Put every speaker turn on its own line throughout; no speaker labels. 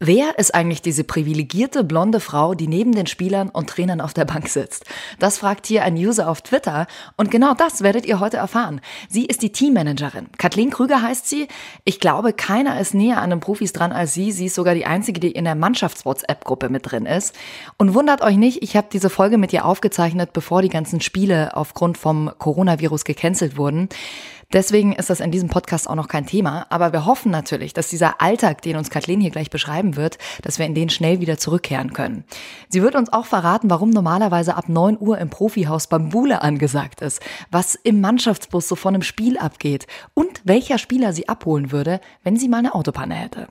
Wer ist eigentlich diese privilegierte blonde Frau, die neben den Spielern und Trainern auf der Bank sitzt? Das fragt hier ein User auf Twitter und genau das werdet ihr heute erfahren. Sie ist die Teammanagerin. Kathleen Krüger heißt sie. Ich glaube, keiner ist näher an den Profis dran als sie. Sie ist sogar die einzige, die in der Mannschafts-WhatsApp-Gruppe mit drin ist. Und wundert euch nicht, ich habe diese Folge mit ihr aufgezeichnet, bevor die ganzen Spiele aufgrund vom Coronavirus gecancelt wurden. Deswegen ist das in diesem Podcast auch noch kein Thema. Aber wir hoffen natürlich, dass dieser Alltag, den uns Kathleen hier gleich beschreiben wird, dass wir in den schnell wieder zurückkehren können. Sie wird uns auch verraten, warum normalerweise ab 9 Uhr im Profihaus Bambule angesagt ist, was im Mannschaftsbus so von einem Spiel abgeht und welcher Spieler sie abholen würde, wenn sie mal eine Autopanne hätte.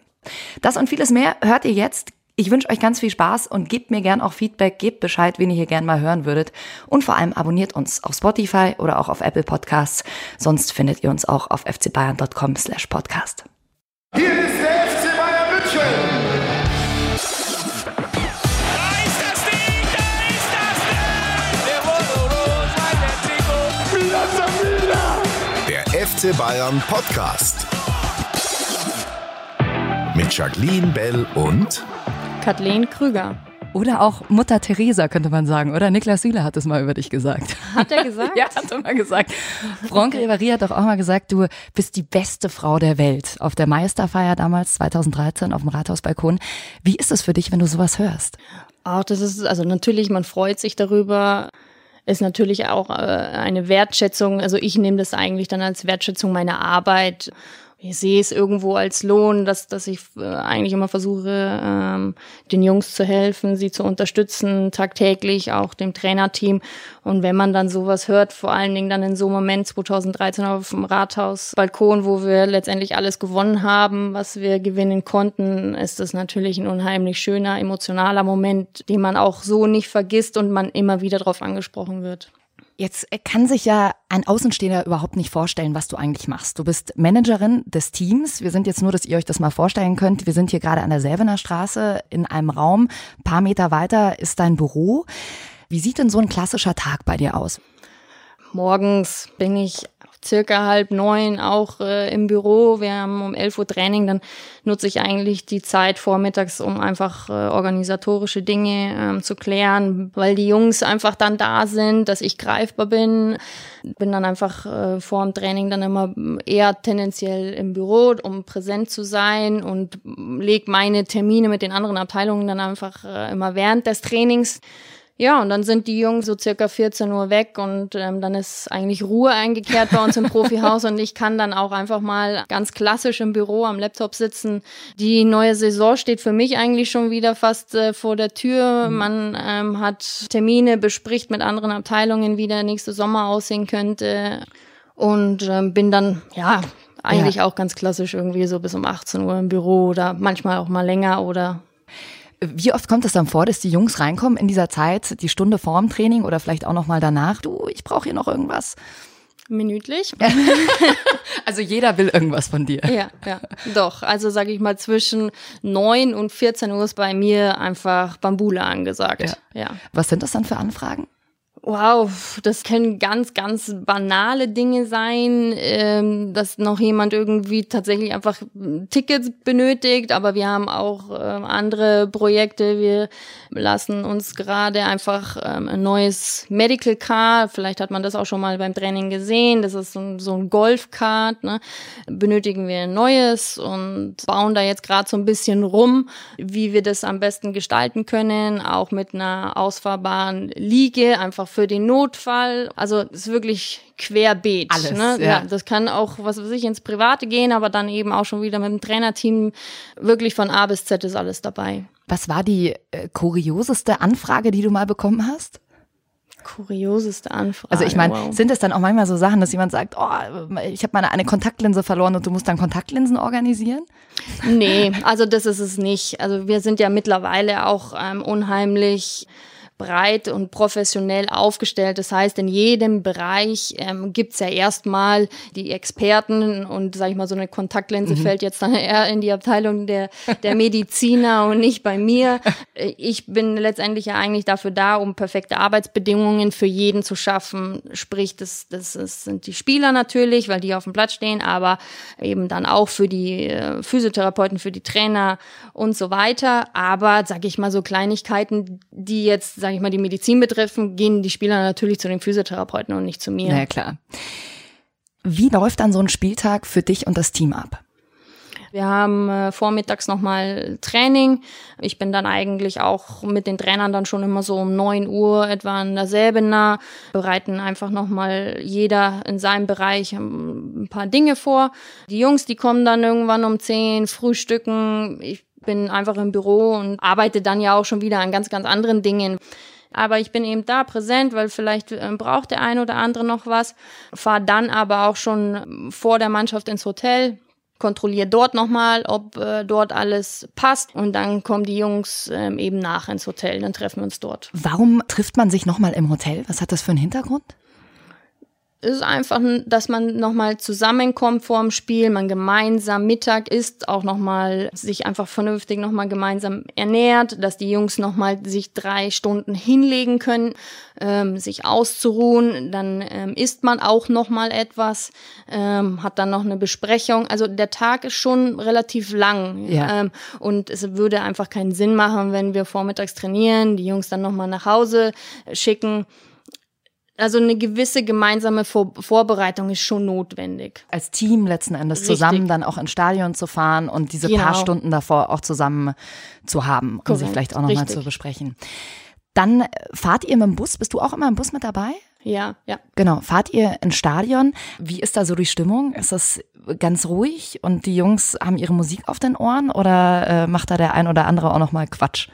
Das und vieles mehr hört ihr jetzt ich wünsche euch ganz viel Spaß und gebt mir gern auch Feedback, gebt Bescheid, wen ihr hier gern mal hören würdet. Und vor allem abonniert uns auf Spotify oder auch auf Apple Podcasts. Sonst findet ihr uns auch auf fcbayern.com slash podcast.
Hier ist der FC Bayern München.
Da ist das Ding, da ist das Ding! Der
Der FC Bayern Podcast. Mit Jacqueline Bell und
Kathleen Krüger.
Oder auch Mutter Teresa, könnte man sagen, oder? Niklas Süle hat es mal über dich gesagt.
Hat er gesagt?
ja, hat er mal gesagt. Franck Ribéry hat doch auch mal gesagt, du bist die beste Frau der Welt. Auf der Meisterfeier damals, 2013, auf dem Rathausbalkon. Wie ist es für dich, wenn du sowas hörst?
Auch das ist, also natürlich, man freut sich darüber. Ist natürlich auch äh, eine Wertschätzung. Also ich nehme das eigentlich dann als Wertschätzung meiner Arbeit ich sehe es irgendwo als Lohn, dass, dass ich äh, eigentlich immer versuche, ähm, den Jungs zu helfen, sie zu unterstützen, tagtäglich, auch dem Trainerteam. Und wenn man dann sowas hört, vor allen Dingen dann in so einem Moment 2013 auf dem Rathausbalkon, wo wir letztendlich alles gewonnen haben, was wir gewinnen konnten, ist das natürlich ein unheimlich schöner, emotionaler Moment, den man auch so nicht vergisst und man immer wieder darauf angesprochen wird.
Jetzt kann sich ja ein Außenstehender überhaupt nicht vorstellen, was du eigentlich machst. Du bist Managerin des Teams. Wir sind jetzt nur, dass ihr euch das mal vorstellen könnt. Wir sind hier gerade an der Selvener Straße in einem Raum. Ein paar Meter weiter ist dein Büro. Wie sieht denn so ein klassischer Tag bei dir aus?
Morgens bin ich circa halb neun auch äh, im Büro. Wir haben um elf Uhr Training. Dann nutze ich eigentlich die Zeit vormittags, um einfach äh, organisatorische Dinge ähm, zu klären, weil die Jungs einfach dann da sind, dass ich greifbar bin. Bin dann einfach äh, vor dem Training dann immer eher tendenziell im Büro, um präsent zu sein und leg meine Termine mit den anderen Abteilungen dann einfach äh, immer während des Trainings. Ja, und dann sind die Jungs so circa 14 Uhr weg und ähm, dann ist eigentlich Ruhe eingekehrt bei uns im Profihaus und ich kann dann auch einfach mal ganz klassisch im Büro am Laptop sitzen. Die neue Saison steht für mich eigentlich schon wieder fast äh, vor der Tür. Mhm. Man ähm, hat Termine, bespricht mit anderen Abteilungen, wie der nächste Sommer aussehen könnte und ähm, bin dann, ja, eigentlich ja. auch ganz klassisch irgendwie so bis um 18 Uhr im Büro oder manchmal auch mal länger oder
wie oft kommt es dann vor, dass die Jungs reinkommen in dieser Zeit, die Stunde vorm Training oder vielleicht auch noch mal danach? Du, ich brauche hier noch irgendwas.
Minütlich.
also jeder will irgendwas von dir.
Ja, ja, doch. Also sage ich mal zwischen neun und 14 Uhr ist bei mir einfach Bambule angesagt. Ja. ja.
Was sind das dann für Anfragen?
Wow, das können ganz, ganz banale Dinge sein, ähm, dass noch jemand irgendwie tatsächlich einfach Tickets benötigt, aber wir haben auch äh, andere Projekte. Wir lassen uns gerade einfach ähm, ein neues Medical Car, vielleicht hat man das auch schon mal beim Training gesehen, das ist so, so ein Golfkart, ne? benötigen wir ein neues und bauen da jetzt gerade so ein bisschen rum, wie wir das am besten gestalten können, auch mit einer ausfahrbaren Liege, einfach für den Notfall. Also es ist wirklich querbeet.
Alles,
ne?
ja.
ja. Das kann auch, was weiß ich, ins Private gehen, aber dann eben auch schon wieder mit dem Trainerteam. Wirklich von A bis Z ist alles dabei.
Was war die äh, kurioseste Anfrage, die du mal bekommen hast?
kurioseste Anfrage.
Also ich meine,
wow.
sind es dann auch manchmal so Sachen, dass jemand sagt, oh, ich habe meine eine Kontaktlinse verloren und du musst dann Kontaktlinsen organisieren?
Nee, also das ist es nicht. Also wir sind ja mittlerweile auch ähm, unheimlich breit und professionell aufgestellt. Das heißt, in jedem Bereich ähm, gibt's ja erstmal die Experten und sag ich mal, so eine Kontaktlinse mhm. fällt jetzt dann eher in die Abteilung der, der Mediziner und nicht bei mir. Ich bin letztendlich ja eigentlich dafür da, um perfekte Arbeitsbedingungen für jeden zu schaffen. Sprich, das, das, das sind die Spieler natürlich, weil die auf dem Platz stehen, aber eben dann auch für die äh, Physiotherapeuten, für die Trainer und so weiter. Aber, sag ich mal, so Kleinigkeiten, die jetzt, sage ich mal, die Medizin betreffen, gehen die Spieler natürlich zu den Physiotherapeuten und nicht zu mir.
Na ja, klar. Wie läuft dann so ein Spieltag für dich und das Team ab?
Wir haben äh, vormittags nochmal Training. Ich bin dann eigentlich auch mit den Trainern dann schon immer so um neun Uhr etwa in derselben nah, bereiten einfach nochmal jeder in seinem Bereich ähm, ein paar Dinge vor. Die Jungs, die kommen dann irgendwann um zehn, frühstücken. Ich bin einfach im Büro und arbeite dann ja auch schon wieder an ganz, ganz anderen Dingen. Aber ich bin eben da präsent, weil vielleicht äh, braucht der eine oder andere noch was. Fahre dann aber auch schon vor der Mannschaft ins Hotel, kontrolliere dort nochmal, ob äh, dort alles passt und dann kommen die Jungs ähm, eben nach ins Hotel, dann treffen wir uns dort.
Warum trifft man sich nochmal im Hotel? Was hat das für einen Hintergrund?
Ist einfach, dass man nochmal zusammenkommt vor dem Spiel, man gemeinsam Mittag isst, auch nochmal sich einfach vernünftig nochmal gemeinsam ernährt, dass die Jungs nochmal sich drei Stunden hinlegen können, ähm, sich auszuruhen, dann ähm, isst man auch nochmal etwas, ähm, hat dann noch eine Besprechung. Also der Tag ist schon relativ lang ja. ähm, und es würde einfach keinen Sinn machen, wenn wir vormittags trainieren, die Jungs dann nochmal nach Hause schicken also eine gewisse gemeinsame Vor Vorbereitung ist schon notwendig.
Als Team letzten Endes Richtig. zusammen dann auch ins Stadion zu fahren und diese genau. paar Stunden davor auch zusammen zu haben, um sie vielleicht auch nochmal zu besprechen. Dann fahrt ihr mit dem Bus, bist du auch immer im Bus mit dabei?
Ja, ja.
Genau, fahrt ihr ins Stadion? Wie ist da so die Stimmung? Ist das ganz ruhig und die Jungs haben ihre Musik auf den Ohren oder äh, macht da der ein oder andere auch nochmal Quatsch?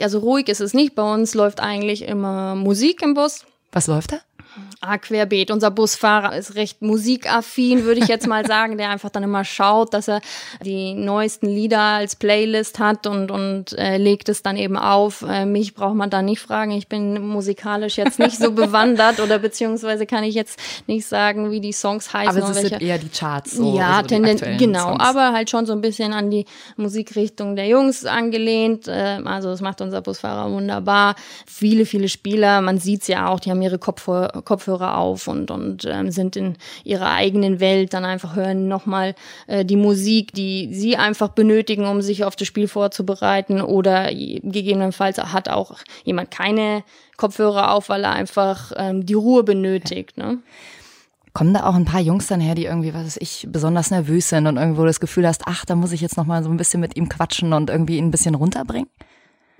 Also ruhig ist es nicht. Bei uns läuft eigentlich immer Musik im Bus.
Was läuft da?
Ah, querbeet. Unser Busfahrer ist recht musikaffin, würde ich jetzt mal sagen, der einfach dann immer schaut, dass er die neuesten Lieder als Playlist hat und, und äh, legt es dann eben auf. Äh, mich braucht man da nicht fragen. Ich bin musikalisch jetzt nicht so bewandert oder beziehungsweise kann ich jetzt nicht sagen, wie die Songs heißen.
Aber es sind eher die Charts.
So, ja, also Tenden genau, Songs. aber halt schon so ein bisschen an die Musikrichtung der Jungs angelehnt. Äh, also das macht unser Busfahrer wunderbar. Viele, viele Spieler, man sieht's ja auch, die haben ihre Kopfhörer, Kopfhörer auf und, und ähm, sind in ihrer eigenen Welt, dann einfach hören nochmal äh, die Musik, die sie einfach benötigen, um sich auf das Spiel vorzubereiten oder gegebenenfalls hat auch jemand keine Kopfhörer auf, weil er einfach ähm, die Ruhe benötigt. Ne?
Kommen da auch ein paar Jungs dann her, die irgendwie, was weiß ich, besonders nervös sind und irgendwo das Gefühl hast, ach, da muss ich jetzt nochmal so ein bisschen mit ihm quatschen und irgendwie ihn ein bisschen runterbringen?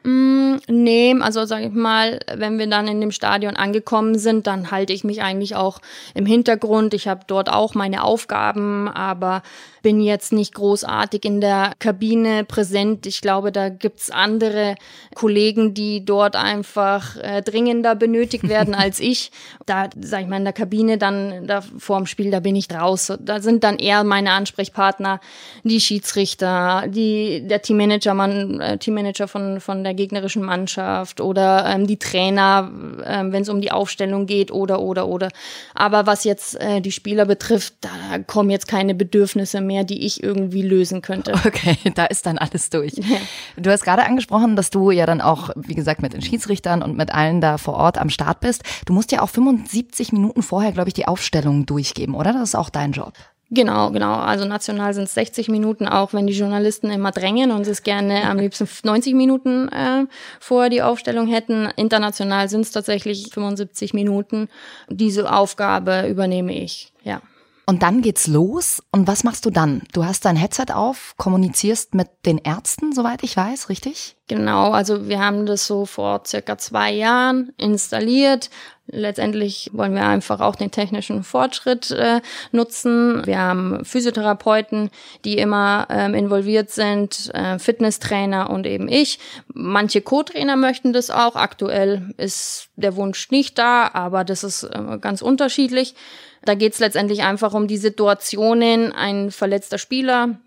Mm, nee, also sage ich mal, wenn wir dann in dem Stadion angekommen sind, dann halte ich mich eigentlich auch im Hintergrund. Ich habe dort auch meine Aufgaben, aber bin jetzt nicht großartig in der Kabine präsent. Ich glaube, da gibt's andere Kollegen, die dort einfach äh, dringender benötigt werden als ich. Da, sag ich mal, in der Kabine dann da vorm Spiel, da bin ich raus. Da sind dann eher meine Ansprechpartner, die Schiedsrichter, die der Teammanager, man, äh, Teammanager von von der gegnerischen Mannschaft oder ähm, die Trainer, äh, wenn es um die Aufstellung geht oder oder oder. Aber was jetzt äh, die Spieler betrifft, da kommen jetzt keine Bedürfnisse mehr mehr, die ich irgendwie lösen könnte.
Okay, da ist dann alles durch. Ja. Du hast gerade angesprochen, dass du ja dann auch, wie gesagt, mit den Schiedsrichtern und mit allen da vor Ort am Start bist. Du musst ja auch 75 Minuten vorher, glaube ich, die Aufstellung durchgeben, oder? Das ist auch dein Job.
Genau, genau. Also national sind es 60 Minuten, auch wenn die Journalisten immer drängen und es gerne am liebsten 90 Minuten äh, vorher die Aufstellung hätten. International sind es tatsächlich 75 Minuten. Diese Aufgabe übernehme ich, ja.
Und dann geht's los. Und was machst du dann? Du hast dein Headset auf, kommunizierst mit den Ärzten, soweit ich weiß, richtig?
Genau, also wir haben das so vor circa zwei Jahren installiert. Letztendlich wollen wir einfach auch den technischen Fortschritt äh, nutzen. Wir haben Physiotherapeuten, die immer ähm, involviert sind, äh, Fitnesstrainer und eben ich. Manche Co-Trainer möchten das auch. Aktuell ist der Wunsch nicht da, aber das ist äh, ganz unterschiedlich. Da geht es letztendlich einfach um die Situationen, ein verletzter Spieler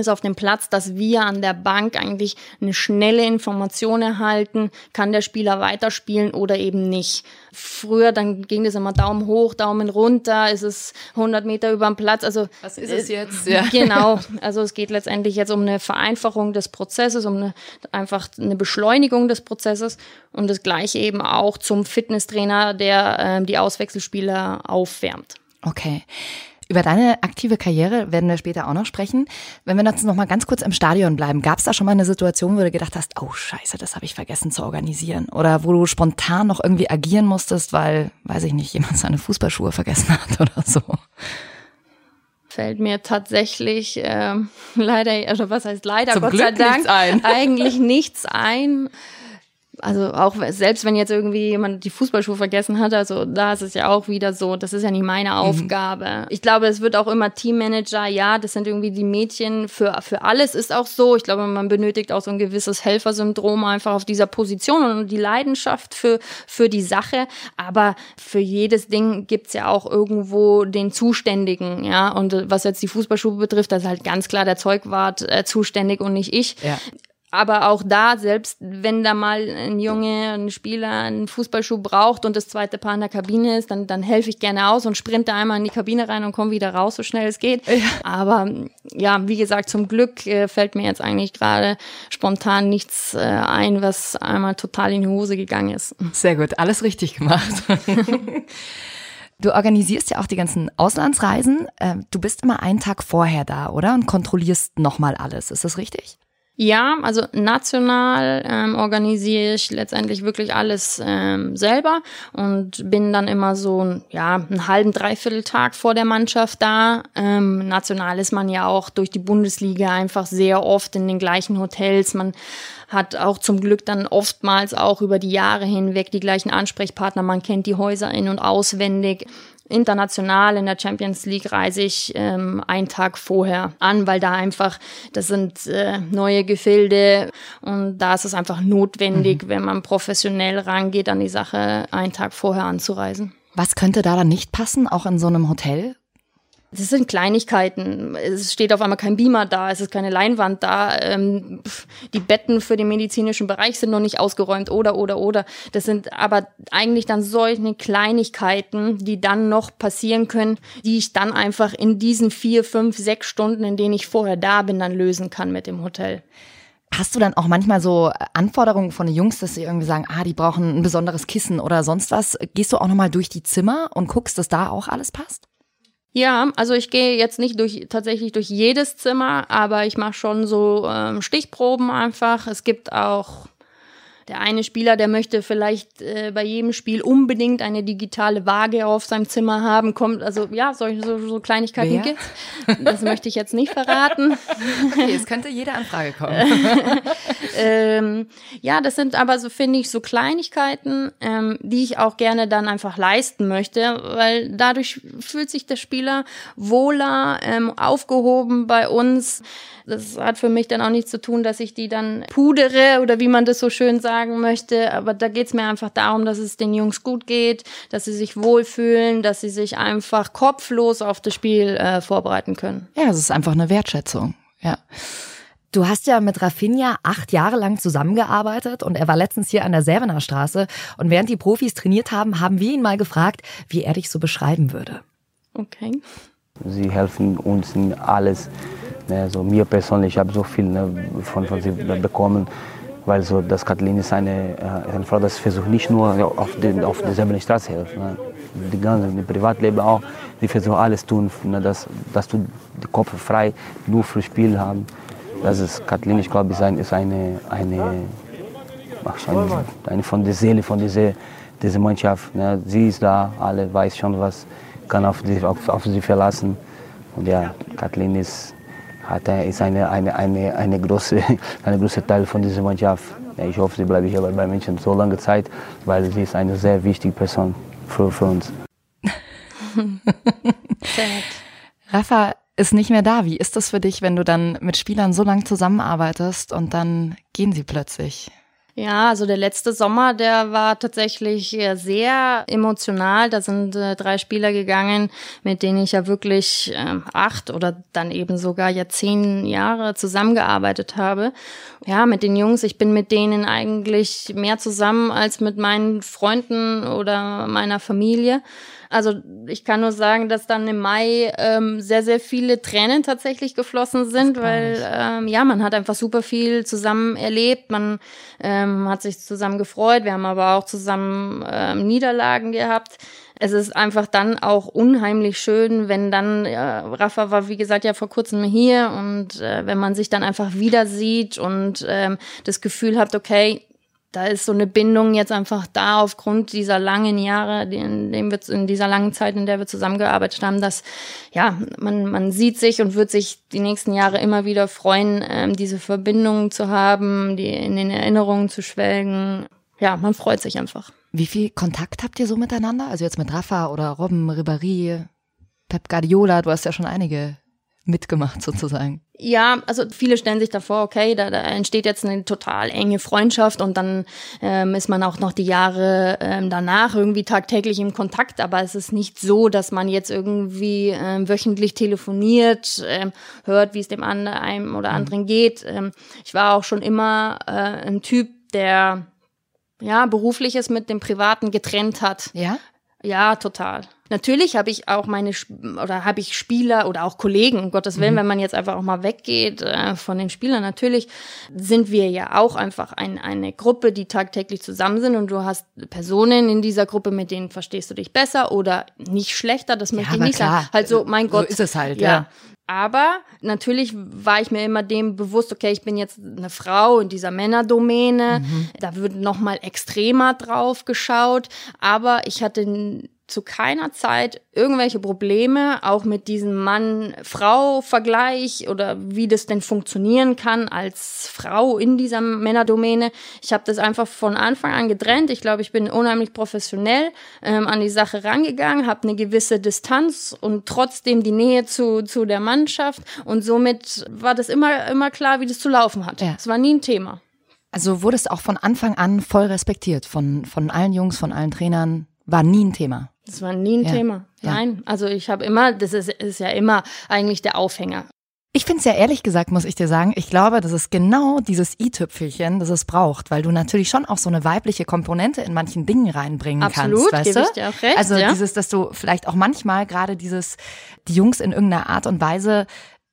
ist auf dem Platz, dass wir an der Bank eigentlich eine schnelle Information erhalten, kann der Spieler weiterspielen oder eben nicht. Früher, dann ging das immer Daumen hoch, Daumen runter, ist es 100 Meter über dem Platz, also.
Was ist es jetzt?
Ja. Genau. Also es geht letztendlich jetzt um eine Vereinfachung des Prozesses, um eine, einfach eine Beschleunigung des Prozesses und das gleiche eben auch zum Fitnesstrainer, der äh, die Auswechselspieler aufwärmt.
Okay. Über deine aktive Karriere werden wir später auch noch sprechen. Wenn wir jetzt noch mal ganz kurz im Stadion bleiben, gab es da schon mal eine Situation, wo du gedacht hast, oh Scheiße, das habe ich vergessen zu organisieren? Oder wo du spontan noch irgendwie agieren musstest, weil, weiß ich nicht, jemand seine Fußballschuhe vergessen hat oder so?
Fällt mir tatsächlich ähm, leider, also was heißt leider,
Zum
Gott
Glück
sei Dank,
nichts
eigentlich nichts ein also auch selbst wenn jetzt irgendwie jemand die Fußballschuhe vergessen hat, also da ist es ja auch wieder so, das ist ja nicht meine Aufgabe. Mhm. Ich glaube, es wird auch immer Teammanager, ja, das sind irgendwie die Mädchen für, für alles ist auch so. Ich glaube, man benötigt auch so ein gewisses Helfersyndrom einfach auf dieser Position und die Leidenschaft für, für die Sache. Aber für jedes Ding gibt's ja auch irgendwo den Zuständigen, ja. Und was jetzt die Fußballschuhe betrifft, da ist halt ganz klar der Zeugwart äh, zuständig und nicht ich.
Ja.
Aber auch da, selbst wenn da mal ein Junge, ein Spieler einen Fußballschuh braucht und das zweite Paar in der Kabine ist, dann, dann helfe ich gerne aus und sprinte einmal in die Kabine rein und komme wieder raus, so schnell es geht. Ja. Aber ja, wie gesagt, zum Glück äh, fällt mir jetzt eigentlich gerade spontan nichts äh, ein, was einmal total in die Hose gegangen ist.
Sehr gut, alles richtig gemacht. Du organisierst ja auch die ganzen Auslandsreisen. Ähm, du bist immer einen Tag vorher da, oder? Und kontrollierst nochmal alles. Ist das richtig?
Ja, also national ähm, organisiere ich letztendlich wirklich alles ähm, selber und bin dann immer so ja einen halben dreiviertel Tag vor der Mannschaft da. Ähm, national ist man ja auch durch die Bundesliga einfach sehr oft in den gleichen Hotels. Man hat auch zum Glück dann oftmals auch über die Jahre hinweg die gleichen Ansprechpartner. Man kennt die Häuser in und auswendig international in der Champions League reise ich ähm, einen Tag vorher an, weil da einfach, das sind äh, neue Gefilde und da ist es einfach notwendig, mhm. wenn man professionell rangeht, an die Sache einen Tag vorher anzureisen.
Was könnte da dann nicht passen, auch in so einem Hotel?
Das sind Kleinigkeiten. Es steht auf einmal kein Beamer da, es ist keine Leinwand da. Ähm, die Betten für den medizinischen Bereich sind noch nicht ausgeräumt oder oder oder. Das sind aber eigentlich dann solche Kleinigkeiten, die dann noch passieren können, die ich dann einfach in diesen vier, fünf, sechs Stunden, in denen ich vorher da bin, dann lösen kann mit dem Hotel.
Hast du dann auch manchmal so Anforderungen von den Jungs, dass sie irgendwie sagen, ah, die brauchen ein besonderes Kissen oder sonst was? Gehst du auch nochmal durch die Zimmer und guckst, dass da auch alles passt?
Ja, also ich gehe jetzt nicht durch tatsächlich durch jedes Zimmer, aber ich mache schon so ähm, Stichproben einfach. Es gibt auch der eine Spieler, der möchte vielleicht äh, bei jedem Spiel unbedingt eine digitale Waage auf seinem Zimmer haben, kommt, also ja, solche so, so Kleinigkeiten
Wer?
gibt's. Das möchte ich jetzt nicht verraten.
Okay, es könnte jede Anfrage kommen.
ähm, ja, das sind aber so, finde ich, so Kleinigkeiten, ähm, die ich auch gerne dann einfach leisten möchte, weil dadurch fühlt sich der Spieler wohler, ähm, aufgehoben bei uns. Das hat für mich dann auch nichts zu tun, dass ich die dann pudere oder wie man das so schön sagen möchte. Aber da geht's mir einfach darum, dass es den Jungs gut geht, dass sie sich wohlfühlen, dass sie sich einfach kopflos auf das Spiel äh, vorbereiten können.
Ja, es ist einfach eine Wertschätzung. Ja. Du hast ja mit Rafinha acht Jahre lang zusammengearbeitet und er war letztens hier an der Sävener Straße. Und während die Profis trainiert haben, haben wir ihn mal gefragt, wie er dich so beschreiben würde.
Okay.
Sie helfen uns in alles. Ne, so mir persönlich, ich habe so viel ne, von, von sie bekommen, weil so das Kathleen ist eine, äh, eine Frau, das versucht nicht nur auf, den, auf derselben Straße helfen, ne, die ganze die Privatleben auch, die versucht alles tun, ne, dass, dass du den Kopf frei nur für Spiel haben. Das ist Kathleen, ich glaube, ist, ein, ist eine, eine, eine, eine von der Seele von dieser, dieser Mannschaft. Ne. Sie ist da, alle weiß schon was, kann auf, die, auf, auf sie verlassen. Und ja, Kathleen ist hat er, ist eine, eine, eine, eine, große, eine große Teil von dieser Mannschaft. Ich hoffe, sie bleibt hier bei München so lange Zeit, weil sie ist eine sehr wichtige Person für, für uns.
Rafa ist nicht mehr da. Wie ist das für dich, wenn du dann mit Spielern so lange zusammenarbeitest und dann gehen sie plötzlich?
Ja, also der letzte Sommer, der war tatsächlich äh, sehr emotional. Da sind äh, drei Spieler gegangen, mit denen ich ja wirklich äh, acht oder dann eben sogar ja zehn Jahre zusammengearbeitet habe. Ja, mit den Jungs, ich bin mit denen eigentlich mehr zusammen als mit meinen Freunden oder meiner Familie. Also ich kann nur sagen, dass dann im Mai ähm, sehr, sehr viele Tränen tatsächlich geflossen sind, weil ähm, ja, man hat einfach super viel zusammen erlebt, man ähm, hat sich zusammen gefreut, wir haben aber auch zusammen ähm, Niederlagen gehabt. Es ist einfach dann auch unheimlich schön, wenn dann, äh, Rafa war wie gesagt ja vor kurzem hier und äh, wenn man sich dann einfach wieder sieht und ähm, das Gefühl hat, okay, da ist so eine Bindung jetzt einfach da aufgrund dieser langen Jahre, in, dem wir, in dieser langen Zeit, in der wir zusammengearbeitet haben, dass ja man man sieht sich und wird sich die nächsten Jahre immer wieder freuen, ähm, diese Verbindung zu haben, die in den Erinnerungen zu schwelgen. Ja, man freut sich einfach.
Wie viel Kontakt habt ihr so miteinander? Also jetzt mit Rafa oder Robben, Ribéry, Pep Guardiola, du hast ja schon einige mitgemacht sozusagen.
Ja, also viele stellen sich davor, okay, da, da entsteht jetzt eine total enge Freundschaft und dann ähm, ist man auch noch die Jahre ähm, danach irgendwie tagtäglich im Kontakt, aber es ist nicht so, dass man jetzt irgendwie ähm, wöchentlich telefoniert, ähm, hört, wie es dem anderen einem oder mhm. anderen geht. Ähm, ich war auch schon immer äh, ein Typ, der ja berufliches mit dem Privaten getrennt hat.
Ja.
Ja, total. Natürlich habe ich auch meine oder habe ich Spieler oder auch Kollegen, um Gottes Willen, mhm. wenn man jetzt einfach auch mal weggeht äh, von den Spielern, natürlich sind wir ja auch einfach ein, eine Gruppe, die tagtäglich zusammen sind und du hast Personen in dieser Gruppe, mit denen verstehst du dich besser oder nicht schlechter, das möchte ja, ich nicht klar. sagen. Halt so, mein Gott.
So ist es halt, ja. ja.
Aber natürlich war ich mir immer dem bewusst, okay, ich bin jetzt eine Frau in dieser Männerdomäne. Mhm. Da wird noch mal extremer drauf geschaut. Aber ich hatte zu keiner Zeit irgendwelche Probleme, auch mit diesem Mann-Frau-Vergleich oder wie das denn funktionieren kann als Frau in dieser Männerdomäne. Ich habe das einfach von Anfang an getrennt. Ich glaube, ich bin unheimlich professionell ähm, an die Sache rangegangen, habe eine gewisse Distanz und trotzdem die Nähe zu, zu der Mannschaft. Und somit war das immer, immer klar, wie das zu laufen hat. Es ja. war nie ein Thema.
Also wurdest auch von Anfang an voll respektiert von, von allen Jungs, von allen Trainern. War nie ein Thema.
Das war nie ein ja. Thema. Nein. Ja. Also ich habe immer, das ist, ist ja immer eigentlich der Aufhänger.
Ich finde es ja ehrlich gesagt, muss ich dir sagen, ich glaube, das ist genau dieses i-Tüpfelchen, das es braucht, weil du natürlich schon auch so eine weibliche Komponente in manchen Dingen reinbringen
Absolut,
kannst, weißt
du? Ich dir auch recht,
also
ja.
dieses, dass du vielleicht auch manchmal gerade dieses, die Jungs in irgendeiner Art und Weise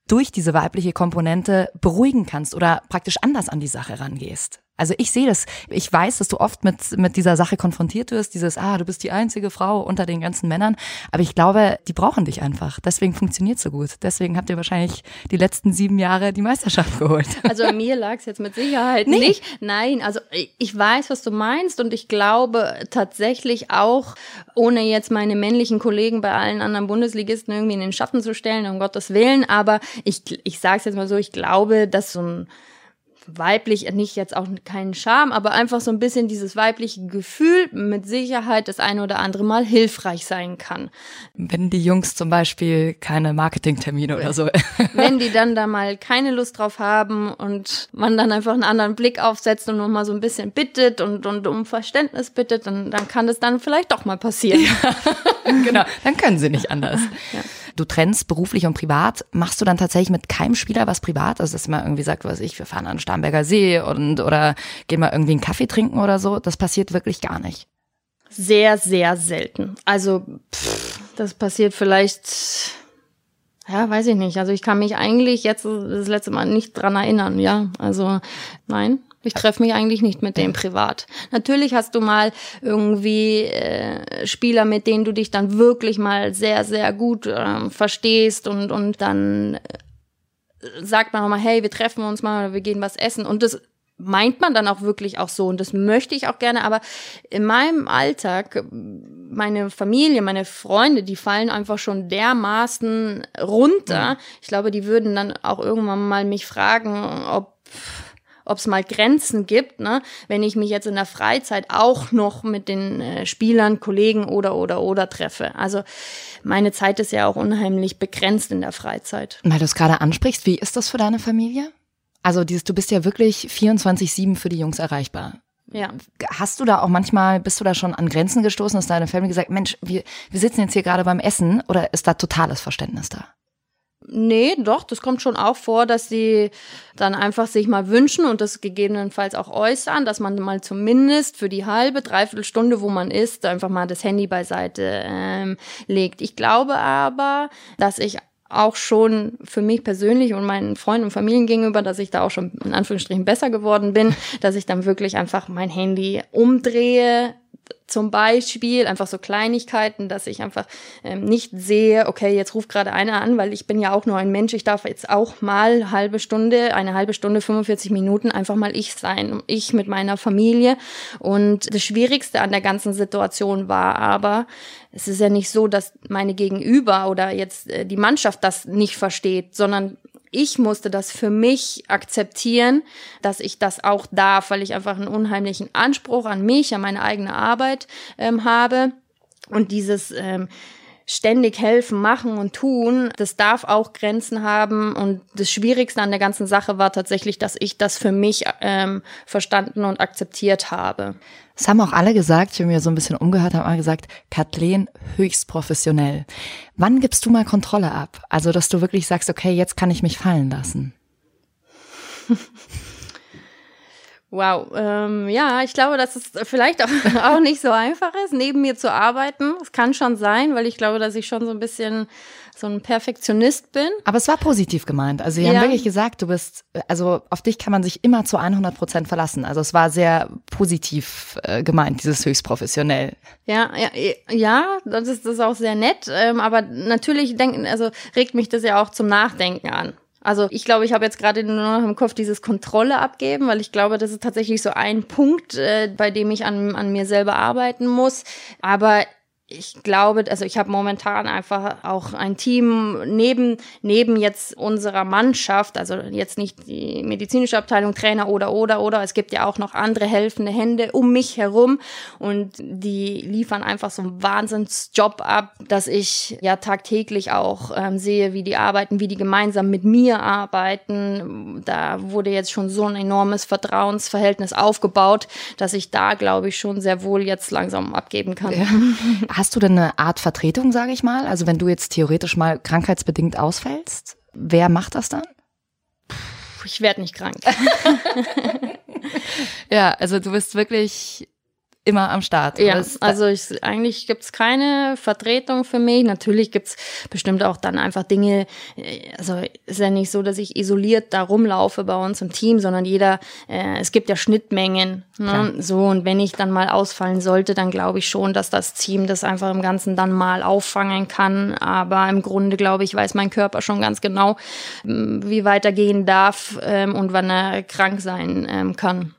durch diese weibliche Komponente beruhigen kannst oder praktisch anders an die Sache rangehst. Also ich sehe das, ich weiß, dass du oft mit, mit dieser Sache konfrontiert wirst, dieses, ah, du bist die einzige Frau unter den ganzen Männern. Aber ich glaube, die brauchen dich einfach. Deswegen funktioniert so gut. Deswegen habt ihr wahrscheinlich die letzten sieben Jahre die Meisterschaft geholt.
Also an mir lag es jetzt mit Sicherheit nee. nicht. Nein, also ich weiß, was du meinst und ich glaube tatsächlich auch, ohne jetzt meine männlichen Kollegen bei allen anderen Bundesligisten irgendwie in den Schatten zu stellen, um Gottes Willen, aber ich, ich sage es jetzt mal so, ich glaube, dass so ein weiblich, nicht jetzt auch keinen Charme, aber einfach so ein bisschen dieses weibliche Gefühl mit Sicherheit das eine oder andere Mal hilfreich sein kann.
Wenn die Jungs zum Beispiel keine Marketingtermine oder so.
Wenn die dann da mal keine Lust drauf haben und man dann einfach einen anderen Blick aufsetzt und nochmal so ein bisschen bittet und, und um Verständnis bittet, dann, dann kann das dann vielleicht doch mal passieren. Ja,
genau, dann können sie nicht anders. Ja du trennst beruflich und privat, machst du dann tatsächlich mit keinem Spieler was privat? Also, dass man irgendwie sagt, was ich, wir fahren an den Starnberger See und oder gehen mal irgendwie einen Kaffee trinken oder so. Das passiert wirklich gar nicht.
Sehr, sehr selten. Also, pff, das passiert vielleicht, ja, weiß ich nicht. Also ich kann mich eigentlich jetzt das letzte Mal nicht dran erinnern, ja. Also, nein. Ich treffe mich eigentlich nicht mit dem privat. Natürlich hast du mal irgendwie äh, Spieler, mit denen du dich dann wirklich mal sehr, sehr gut äh, verstehst und, und dann äh, sagt man auch mal, hey, wir treffen uns mal oder wir gehen was essen. Und das meint man dann auch wirklich auch so und das möchte ich auch gerne, aber in meinem Alltag, meine Familie, meine Freunde, die fallen einfach schon dermaßen runter. Ich glaube, die würden dann auch irgendwann mal mich fragen, ob ob es mal Grenzen gibt, ne? wenn ich mich jetzt in der Freizeit auch noch mit den äh, Spielern, Kollegen oder oder oder treffe. Also meine Zeit ist ja auch unheimlich begrenzt in der Freizeit.
Weil du es gerade ansprichst, wie ist das für deine Familie? Also dieses, du bist ja wirklich 24-7 für die Jungs erreichbar.
Ja.
Hast du da auch manchmal, bist du da schon an Grenzen gestoßen, dass deine Family gesagt, Mensch, wir, wir sitzen jetzt hier gerade beim Essen oder ist da totales Verständnis da?
Nee, doch, das kommt schon auch vor, dass sie dann einfach sich mal wünschen und das gegebenenfalls auch äußern, dass man mal zumindest für die halbe, dreiviertel Stunde, wo man ist, einfach mal das Handy beiseite ähm, legt. Ich glaube aber, dass ich auch schon für mich persönlich und meinen Freunden und Familien gegenüber, dass ich da auch schon in Anführungsstrichen besser geworden bin, dass ich dann wirklich einfach mein Handy umdrehe, zum Beispiel einfach so Kleinigkeiten, dass ich einfach ähm, nicht sehe, okay, jetzt ruft gerade einer an, weil ich bin ja auch nur ein Mensch, ich darf jetzt auch mal halbe Stunde, eine halbe Stunde, 45 Minuten einfach mal ich sein, ich mit meiner Familie. Und das Schwierigste an der ganzen Situation war aber, es ist ja nicht so, dass meine Gegenüber oder jetzt äh, die Mannschaft das nicht versteht, sondern ich musste das für mich akzeptieren, dass ich das auch darf, weil ich einfach einen unheimlichen Anspruch an mich, an meine eigene Arbeit ähm, habe. Und dieses ähm, ständig helfen, machen und tun, das darf auch Grenzen haben. Und das Schwierigste an der ganzen Sache war tatsächlich, dass ich das für mich ähm, verstanden und akzeptiert habe.
Das haben auch alle gesagt, ich habe mir so ein bisschen umgehört, haben alle gesagt, Kathleen höchst professionell. Wann gibst du mal Kontrolle ab? Also, dass du wirklich sagst, okay, jetzt kann ich mich fallen lassen.
Wow, ähm, ja, ich glaube, dass es vielleicht auch, auch nicht so einfach ist, neben mir zu arbeiten. Es kann schon sein, weil ich glaube, dass ich schon so ein bisschen so ein Perfektionist bin.
Aber es war positiv gemeint. Also, sie ja. haben wirklich gesagt, du bist, also auf dich kann man sich immer zu 100 Prozent verlassen. Also, es war sehr positiv äh, gemeint, dieses höchst professionell.
Ja, ja, ja, das ist, das ist auch sehr nett. Ähm, aber natürlich denken, also regt mich das ja auch zum Nachdenken an. Also ich glaube, ich habe jetzt gerade nur noch im Kopf dieses Kontrolle abgeben, weil ich glaube, das ist tatsächlich so ein Punkt, äh, bei dem ich an, an mir selber arbeiten muss. Aber ich glaube, also ich habe momentan einfach auch ein Team neben neben jetzt unserer Mannschaft, also jetzt nicht die medizinische Abteilung, Trainer oder oder oder. Es gibt ja auch noch andere helfende Hände um mich herum und die liefern einfach so einen Wahnsinnsjob ab, dass ich ja tagtäglich auch ähm, sehe, wie die arbeiten, wie die gemeinsam mit mir arbeiten. Da wurde jetzt schon so ein enormes Vertrauensverhältnis aufgebaut, dass ich da glaube ich schon sehr wohl jetzt langsam abgeben kann. Ja.
Hast du denn eine Art Vertretung, sage ich mal? Also wenn du jetzt theoretisch mal krankheitsbedingt ausfällst, wer macht das dann?
Ich werde nicht krank.
ja, also du bist wirklich immer am Start.
Ja, also ich, eigentlich gibt's keine Vertretung für mich. Natürlich gibt's bestimmt auch dann einfach Dinge, äh, also ist ja nicht so, dass ich isoliert da rumlaufe bei uns im Team, sondern jeder, äh, es gibt ja Schnittmengen. Ne? So, und wenn ich dann mal ausfallen sollte, dann glaube ich schon, dass das Team das einfach im Ganzen dann mal auffangen kann. Aber im Grunde, glaube ich, weiß mein Körper schon ganz genau, wie weitergehen darf ähm, und wann er krank sein ähm, kann.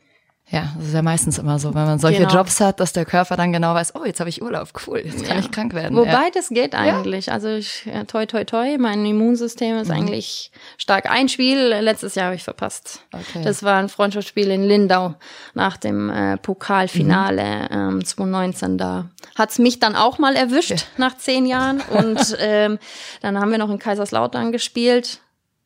Ja, das ist ja meistens immer so, wenn man solche genau. Jobs hat, dass der Körper dann genau weiß, oh, jetzt habe ich Urlaub, cool, jetzt kann ja. ich krank werden.
Wobei ja. das geht eigentlich. Ja. Also ich, ja, toi, toi, toi, mein Immunsystem ist mhm. eigentlich stark. Ein Spiel letztes Jahr habe ich verpasst. Okay. Das war ein Freundschaftsspiel in Lindau nach dem äh, Pokalfinale mhm. ähm, 2019. Da hat's mich dann auch mal erwischt nach zehn Jahren und ähm, dann haben wir noch in Kaiserslautern gespielt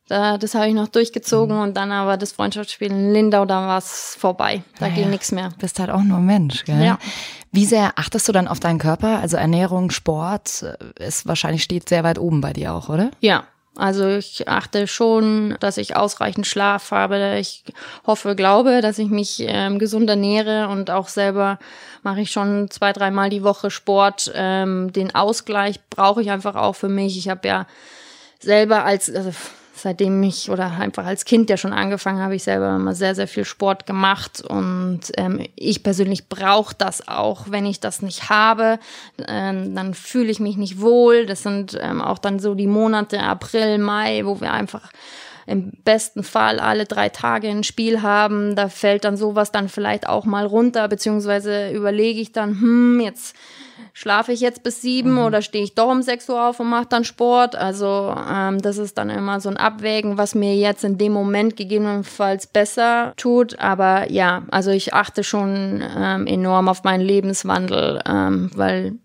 da, das habe ich noch durchgezogen mhm. und dann aber das Freundschaftsspiel in Lindau, da war es vorbei. Da naja, ging nichts mehr.
Bist halt auch nur Mensch, gell? Ja. Wie sehr achtest du dann auf deinen Körper? Also Ernährung, Sport äh, ist wahrscheinlich steht sehr weit oben bei dir auch, oder?
Ja. Also ich achte schon, dass ich ausreichend Schlaf habe. Ich hoffe, glaube, dass ich mich ähm, gesund ernähre und auch selber mache ich schon zwei, dreimal die Woche Sport. Ähm, den Ausgleich brauche ich einfach auch für mich. Ich habe ja selber als also seitdem ich oder einfach als Kind ja schon angefangen habe, ich selber immer sehr, sehr viel Sport gemacht und ähm, ich persönlich brauche das auch. Wenn ich das nicht habe, ähm, dann fühle ich mich nicht wohl. Das sind ähm, auch dann so die Monate April, Mai, wo wir einfach im besten Fall alle drei Tage ein Spiel haben. Da fällt dann sowas dann vielleicht auch mal runter, beziehungsweise überlege ich dann, hm, jetzt schlafe ich jetzt bis sieben mhm. oder stehe ich doch um sechs Uhr auf und mache dann Sport. Also ähm, das ist dann immer so ein Abwägen, was mir jetzt in dem Moment gegebenenfalls besser tut. Aber ja, also ich achte schon ähm, enorm auf meinen Lebenswandel, ähm, weil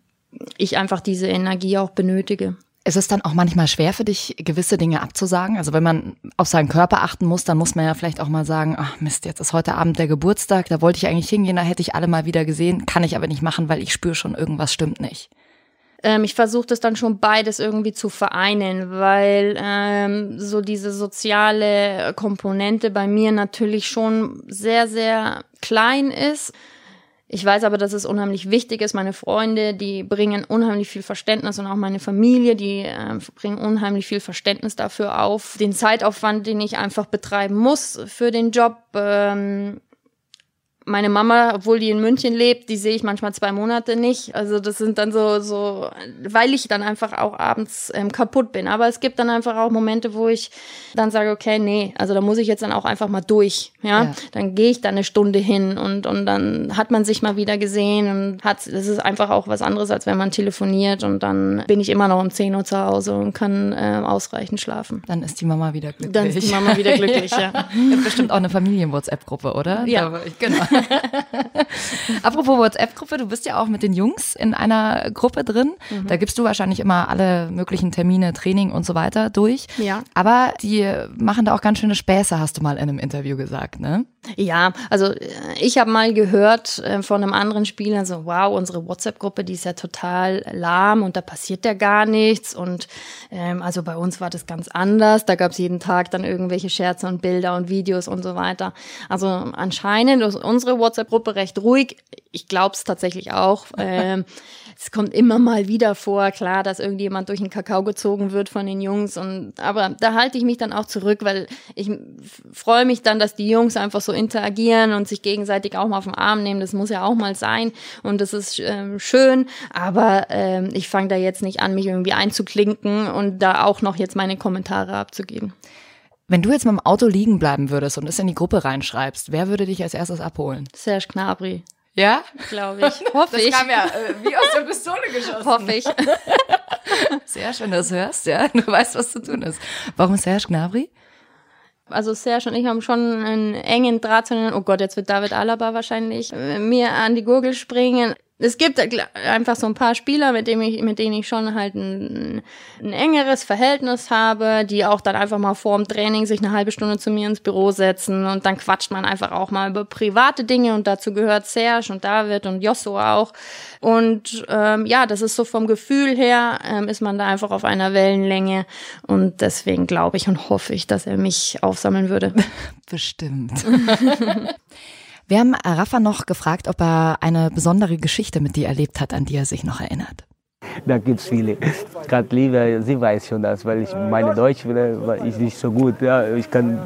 ich einfach diese Energie auch benötige.
Ist es dann auch manchmal schwer für dich, gewisse Dinge abzusagen? Also wenn man auf seinen Körper achten muss, dann muss man ja vielleicht auch mal sagen, ach Mist, jetzt ist heute Abend der Geburtstag, da wollte ich eigentlich hingehen, da hätte ich alle mal wieder gesehen, kann ich aber nicht machen, weil ich spüre schon, irgendwas stimmt nicht.
Ähm, ich versuche das dann schon beides irgendwie zu vereinen, weil ähm, so diese soziale Komponente bei mir natürlich schon sehr, sehr klein ist. Ich weiß aber, dass es unheimlich wichtig ist. Meine Freunde, die bringen unheimlich viel Verständnis und auch meine Familie, die äh, bringen unheimlich viel Verständnis dafür auf. Den Zeitaufwand, den ich einfach betreiben muss für den Job, ähm, meine Mama, obwohl die in München lebt, die sehe ich manchmal zwei Monate nicht. Also das sind dann so, so, weil ich dann einfach auch abends ähm, kaputt bin. Aber es gibt dann einfach auch Momente, wo ich dann sage, okay, nee, also da muss ich jetzt dann auch einfach mal durch. Ja, ja. dann gehe ich da eine Stunde hin und und dann hat man sich mal wieder gesehen und hat, das ist einfach auch was anderes, als wenn man telefoniert und dann bin ich immer noch um 10 Uhr zu Hause und kann äh, ausreichend schlafen.
Dann ist die Mama wieder glücklich.
Dann ist die Mama wieder glücklich, ja.
ja. bestimmt auch eine Familien-WhatsApp-Gruppe, oder?
Ja,
genau. Apropos WhatsApp-Gruppe, du bist ja auch mit den Jungs in einer Gruppe drin. Mhm. Da gibst du wahrscheinlich immer alle möglichen Termine, Training und so weiter durch.
Ja.
Aber die machen da auch ganz schöne Späße, hast du mal in einem Interview gesagt, ne?
Ja, also äh, ich habe mal gehört äh, von einem anderen Spieler so, wow, unsere WhatsApp-Gruppe, die ist ja total lahm und da passiert ja gar nichts. Und ähm, also bei uns war das ganz anders. Da gab es jeden Tag dann irgendwelche Scherze und Bilder und Videos und so weiter. Also anscheinend ist unsere WhatsApp-Gruppe recht ruhig. Ich glaube es tatsächlich auch. Ähm, es kommt immer mal wieder vor, klar, dass irgendjemand durch den Kakao gezogen wird von den Jungs. Und aber da halte ich mich dann auch zurück, weil ich freue mich dann, dass die Jungs einfach so interagieren und sich gegenseitig auch mal auf den Arm nehmen. Das muss ja auch mal sein. Und das ist ähm, schön. Aber ähm, ich fange da jetzt nicht an, mich irgendwie einzuklinken und da auch noch jetzt meine Kommentare abzugeben.
Wenn du jetzt mit dem Auto liegen bleiben würdest und es in die Gruppe reinschreibst, wer würde dich als erstes abholen?
Serge Knabri.
Ja?
Glaube ich. Hoffe
das
ich.
Das kam ja äh, wie aus der Pistole geschossen.
Hoffe ich.
Sehr schön, dass du hörst, ja. Du weißt, was zu tun ist. Warum Serge Gnabry?
Also Serge und ich haben schon einen engen Draht zu den, oh Gott, jetzt wird David Alaba wahrscheinlich äh, mir an die Gurgel springen es gibt einfach so ein paar Spieler, mit denen ich, mit denen ich schon halt ein, ein engeres Verhältnis habe, die auch dann einfach mal vor dem Training sich eine halbe Stunde zu mir ins Büro setzen und dann quatscht man einfach auch mal über private Dinge und dazu gehört Serge und David und Josso auch. Und ähm, ja, das ist so vom Gefühl her, ähm, ist man da einfach auf einer Wellenlänge und deswegen glaube ich und hoffe ich, dass er mich aufsammeln würde.
Bestimmt. Wir haben Rafa noch gefragt, ob er eine besondere Geschichte mit dir erlebt hat, an die er sich noch erinnert.
Da gibt es viele. Gerade Liebe, sie weiß schon das, weil ich meine Deutsch ist nicht so gut. Ja, ich kann,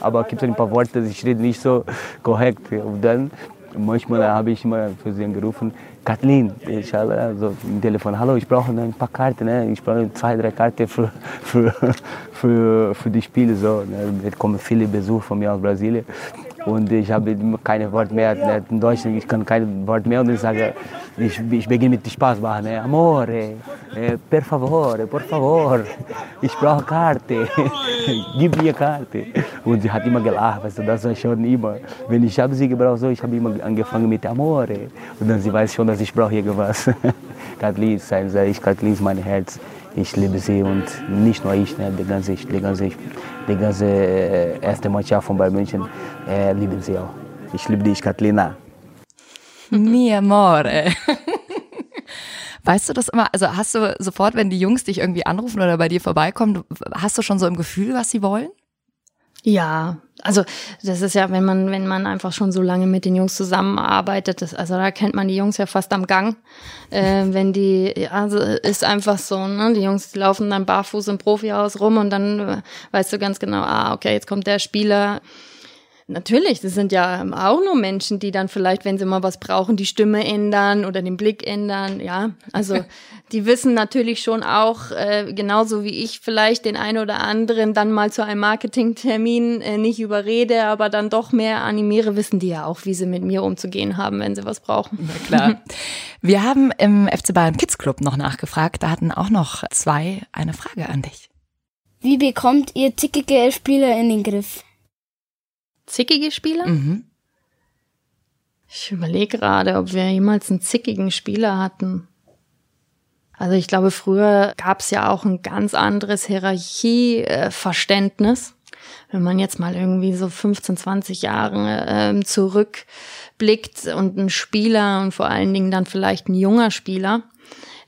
aber gibt ein paar Worte, ich rede nicht so korrekt. Und dann manchmal habe ich mal für sie angerufen, Kathleen, ich also im Telefon, hallo, ich brauche ein paar Karten, ne? ich brauche zwei, drei Karten für, für, für, für die Spiele. So, ne? Es kommen viele Besucher von mir aus Brasilien und ich habe keine Wort mehr in Deutsch, ich kann kein Wort mehr und ich sage, ich, ich beginne mit Spaß machen? Amore, eh, per favore, por favor, ich brauche Karte, gib mir Karte. Und sie hat immer gelacht, weißt du, das war schon immer, wenn ich habe sie gebraucht, so, ich habe immer angefangen mit Amore und dann sie weiß schon, dass ich brauche irgendwas. Kathleen ich, Kathleen ist mein Herz. Ich liebe sie und nicht nur ich, ne, die ganze, die ganze, die ganze äh, erste Mannschaft von Bayern München äh, lieben sie auch. Ich liebe dich, Kathleen.
Mi amore. Weißt du das immer? Also hast du sofort, wenn die Jungs dich irgendwie anrufen oder bei dir vorbeikommen, hast du schon so im Gefühl, was sie wollen?
Ja, also das ist ja, wenn man, wenn man einfach schon so lange mit den Jungs zusammenarbeitet, das, also da kennt man die Jungs ja fast am Gang. Äh, wenn die, ja, also ist einfach so, ne? Die Jungs laufen dann barfuß im Profihaus rum und dann äh, weißt du ganz genau, ah, okay, jetzt kommt der Spieler Natürlich, das sind ja auch nur Menschen, die dann vielleicht, wenn sie mal was brauchen, die Stimme ändern oder den Blick ändern. Ja, also die wissen natürlich schon auch, äh, genauso wie ich vielleicht den einen oder anderen dann mal zu einem Marketingtermin äh, nicht überrede, aber dann doch mehr animiere, wissen die ja auch, wie sie mit mir umzugehen haben, wenn sie was brauchen.
Na klar. Wir haben im FC Bayern Kids Club noch nachgefragt. Da hatten auch noch zwei eine Frage an dich.
Wie bekommt ihr zickige Spieler in den Griff?
Zickige Spieler?
Mhm.
Ich überlege gerade, ob wir jemals einen zickigen Spieler hatten. Also ich glaube, früher gab es ja auch ein ganz anderes Hierarchieverständnis. Wenn man jetzt mal irgendwie so 15, 20 Jahre ähm, zurückblickt und ein Spieler und vor allen Dingen dann vielleicht ein junger Spieler,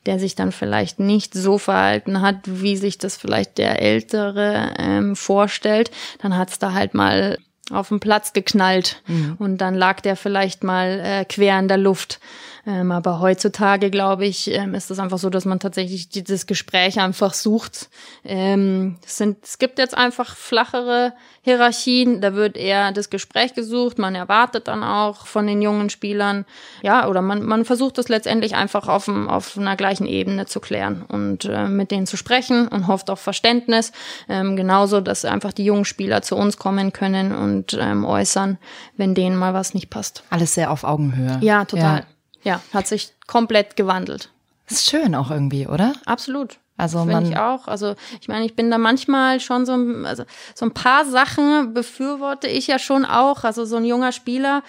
der sich dann vielleicht nicht so verhalten hat, wie sich das vielleicht der Ältere ähm, vorstellt, dann hat's da halt mal auf den Platz geknallt mhm. und dann lag der vielleicht mal äh, quer in der Luft. Ähm, aber heutzutage, glaube ich, ähm, ist es einfach so, dass man tatsächlich dieses Gespräch einfach sucht. Ähm, es, sind, es gibt jetzt einfach flachere Hierarchien, da wird eher das Gespräch gesucht, man erwartet dann auch von den jungen Spielern, ja, oder man, man versucht es letztendlich einfach auf, auf einer gleichen Ebene zu klären und äh, mit denen zu sprechen und hofft auf Verständnis. Ähm, genauso, dass einfach die jungen Spieler zu uns kommen können und ähm, äußern, wenn denen mal was nicht passt.
Alles sehr auf Augenhöhe.
Ja, total. Ja. Ja, hat sich komplett gewandelt.
Ist schön auch irgendwie, oder?
Absolut.
Also man
ich auch. Also ich meine, ich bin da manchmal schon so, also so ein paar Sachen befürworte ich ja schon auch. Also so ein junger Spieler,